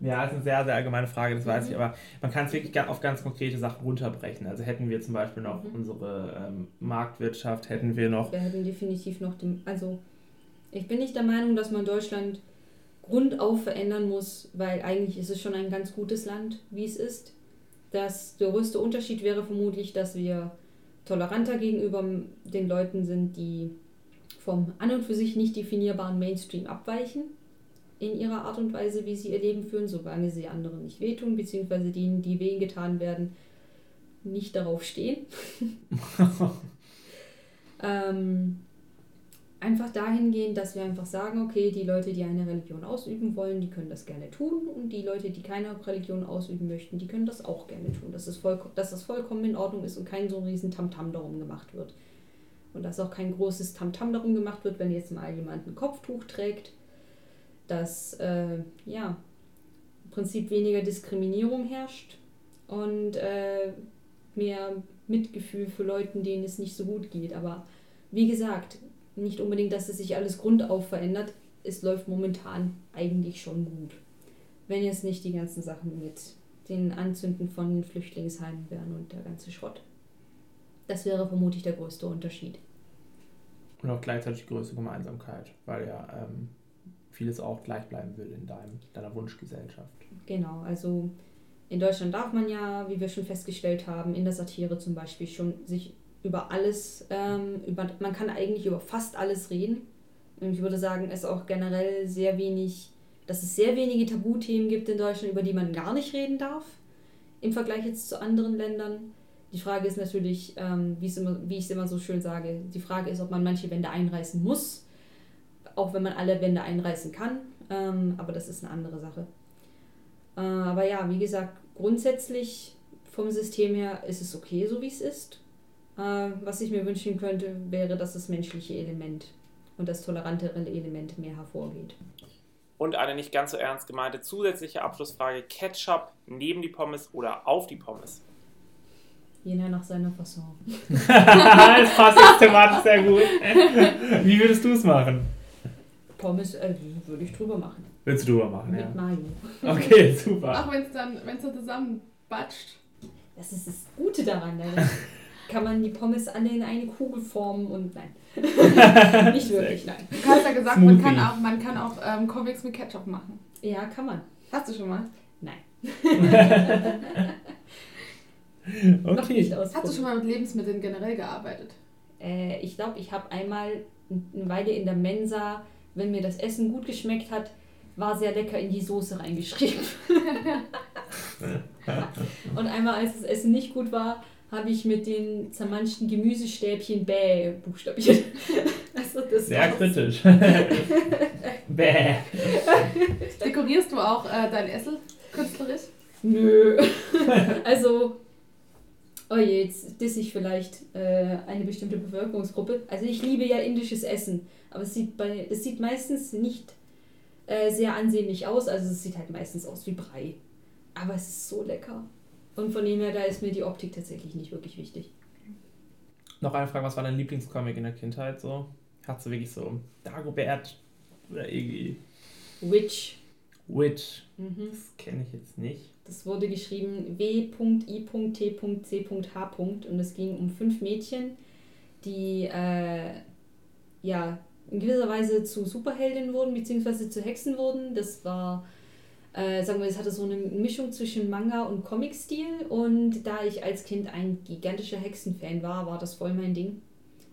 Ja, das ist eine sehr, sehr allgemeine Frage, das mhm. weiß ich, aber man kann es wirklich auf ganz konkrete Sachen runterbrechen. Also hätten wir zum Beispiel noch mhm. unsere ähm, Marktwirtschaft, hätten wir noch. Wir hätten definitiv noch den. Also, ich bin nicht der Meinung, dass man Deutschland grundauf verändern muss, weil eigentlich ist es schon ein ganz gutes Land, wie es ist. Das, der größte Unterschied wäre vermutlich, dass wir toleranter gegenüber den Leuten sind, die vom an und für sich nicht definierbaren Mainstream abweichen in ihrer Art und Weise, wie sie ihr Leben führen, solange sie anderen nicht wehtun, beziehungsweise denen, die wehen getan werden, nicht darauf stehen. ähm, einfach dahingehend, dass wir einfach sagen, okay, die Leute, die eine Religion ausüben wollen, die können das gerne tun und die Leute, die keine Religion ausüben möchten, die können das auch gerne tun. Dass, es voll, dass das vollkommen in Ordnung ist und kein so riesen Tamtam darum gemacht wird. Und dass auch kein großes Tamtam darum gemacht wird, wenn jetzt mal jemand ein Kopftuch trägt dass äh, ja, im Prinzip weniger Diskriminierung herrscht und äh, mehr Mitgefühl für Leute, denen es nicht so gut geht. Aber wie gesagt, nicht unbedingt, dass es sich alles grundauf verändert. Es läuft momentan eigentlich schon gut. Wenn jetzt nicht die ganzen Sachen mit den Anzünden von Flüchtlingsheimen wären und der ganze Schrott. Das wäre vermutlich der größte Unterschied. Und auch gleichzeitig die größte Gemeinsamkeit, weil ja ähm, vieles auch gleich bleiben will in deinem, deiner Wunschgesellschaft. Genau, also in Deutschland darf man ja, wie wir schon festgestellt haben, in der Satire zum Beispiel schon sich über alles, ähm, über, man kann eigentlich über fast alles reden. Und ich würde sagen, es auch generell sehr wenig, dass es sehr wenige Tabuthemen gibt in Deutschland, über die man gar nicht reden darf, im Vergleich jetzt zu anderen Ländern. Die Frage ist natürlich, ähm, wie ich es immer so schön sage, die Frage ist, ob man manche Wände einreißen muss auch wenn man alle Wände einreißen kann. Ähm, aber das ist eine andere Sache. Äh, aber ja, wie gesagt, grundsätzlich vom System her ist es okay, so wie es ist. Äh, was ich mir wünschen könnte, wäre, dass das menschliche Element und das tolerantere Element mehr hervorgeht. Und eine nicht ganz so ernst gemeinte zusätzliche Abschlussfrage: Ketchup neben die Pommes oder auf die Pommes? Jeder nach seiner Fasson. das passt jetzt thematisch sehr gut. Wie würdest du es machen? Pommes äh, würde ich drüber machen. Willst du drüber machen, Mit ja? Mayo. Okay, super. Auch wenn es dann, wenn es so zusammenbatscht. Das ist das Gute daran. Ne? kann man die Pommes alle in eine Kugel formen und nein. Nicht wirklich, nein. Du hast ja gesagt, man kann auch, man kann auch ähm, Comics mit Ketchup machen. Ja, kann man. Hast du schon mal? Nein. okay. Hast du schon mal mit Lebensmitteln generell gearbeitet? Äh, ich glaube, ich habe einmal eine Weile in der Mensa wenn mir das Essen gut geschmeckt hat, war sehr lecker in die Soße reingeschrieben. und einmal, als das Essen nicht gut war, habe ich mit den zermanschten Gemüsestäbchen Bäh buchstabiert. Also das Sehr kritisch. Bäh. Dekorierst du auch äh, dein Essen künstlerisch? Nö. also, oh je, jetzt disse ich vielleicht äh, eine bestimmte Bevölkerungsgruppe. Also ich liebe ja indisches Essen. Aber es sieht, bei, es sieht meistens nicht äh, sehr ansehnlich aus. Also es sieht halt meistens aus wie Brei. Aber es ist so lecker. Und von dem her, da ist mir die Optik tatsächlich nicht wirklich wichtig. Noch eine Frage, was war dein Lieblingscomic in der Kindheit so? Hast du wirklich so Dagobert oder irgendwie... Witch. Witch. Mhm. Das kenne ich jetzt nicht. Das wurde geschrieben W.I.T.C.H. und es ging um fünf Mädchen, die äh, ja in gewisser Weise zu Superheldinnen wurden, beziehungsweise zu Hexen wurden. Das war, äh, sagen wir, es hatte so eine Mischung zwischen Manga und Comic-Stil. Und da ich als Kind ein gigantischer Hexenfan war, war das voll mein Ding.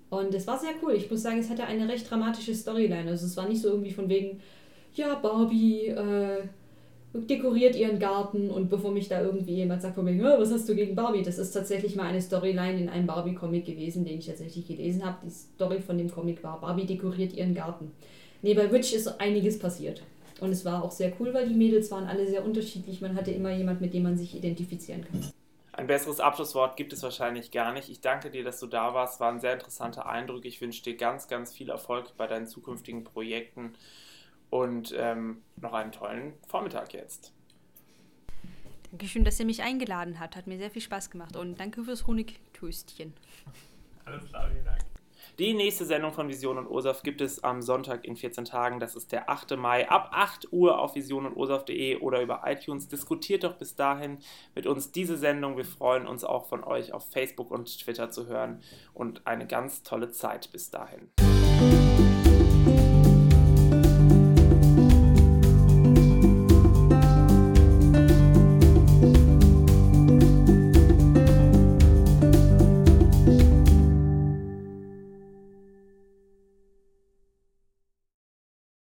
Und es war sehr cool. Ich muss sagen, es hatte eine recht dramatische Storyline. Also es war nicht so irgendwie von wegen, ja, Barbie, äh, dekoriert ihren Garten und bevor mich da irgendwie jemand sagt mir, was hast du gegen Barbie? Das ist tatsächlich mal eine Storyline in einem Barbie-Comic gewesen, den ich tatsächlich gelesen habe. Die Story von dem Comic war, Barbie dekoriert ihren Garten. Nee, bei Witch ist einiges passiert. Und es war auch sehr cool, weil die Mädels waren alle sehr unterschiedlich. Man hatte immer jemand, mit dem man sich identifizieren kann. Ein besseres Abschlusswort gibt es wahrscheinlich gar nicht. Ich danke dir, dass du da warst. War ein sehr interessanter Eindruck. Ich wünsche dir ganz, ganz viel Erfolg bei deinen zukünftigen Projekten und ähm, noch einen tollen Vormittag jetzt. Dankeschön, dass ihr mich eingeladen habt. Hat mir sehr viel Spaß gemacht und danke fürs Honigtöstchen. Alles klar, vielen Dank. Die nächste Sendung von Vision und OSAF gibt es am Sonntag in 14 Tagen. Das ist der 8. Mai ab 8 Uhr auf visionundosaf.de oder über iTunes. Diskutiert doch bis dahin mit uns diese Sendung. Wir freuen uns auch von euch auf Facebook und Twitter zu hören und eine ganz tolle Zeit bis dahin.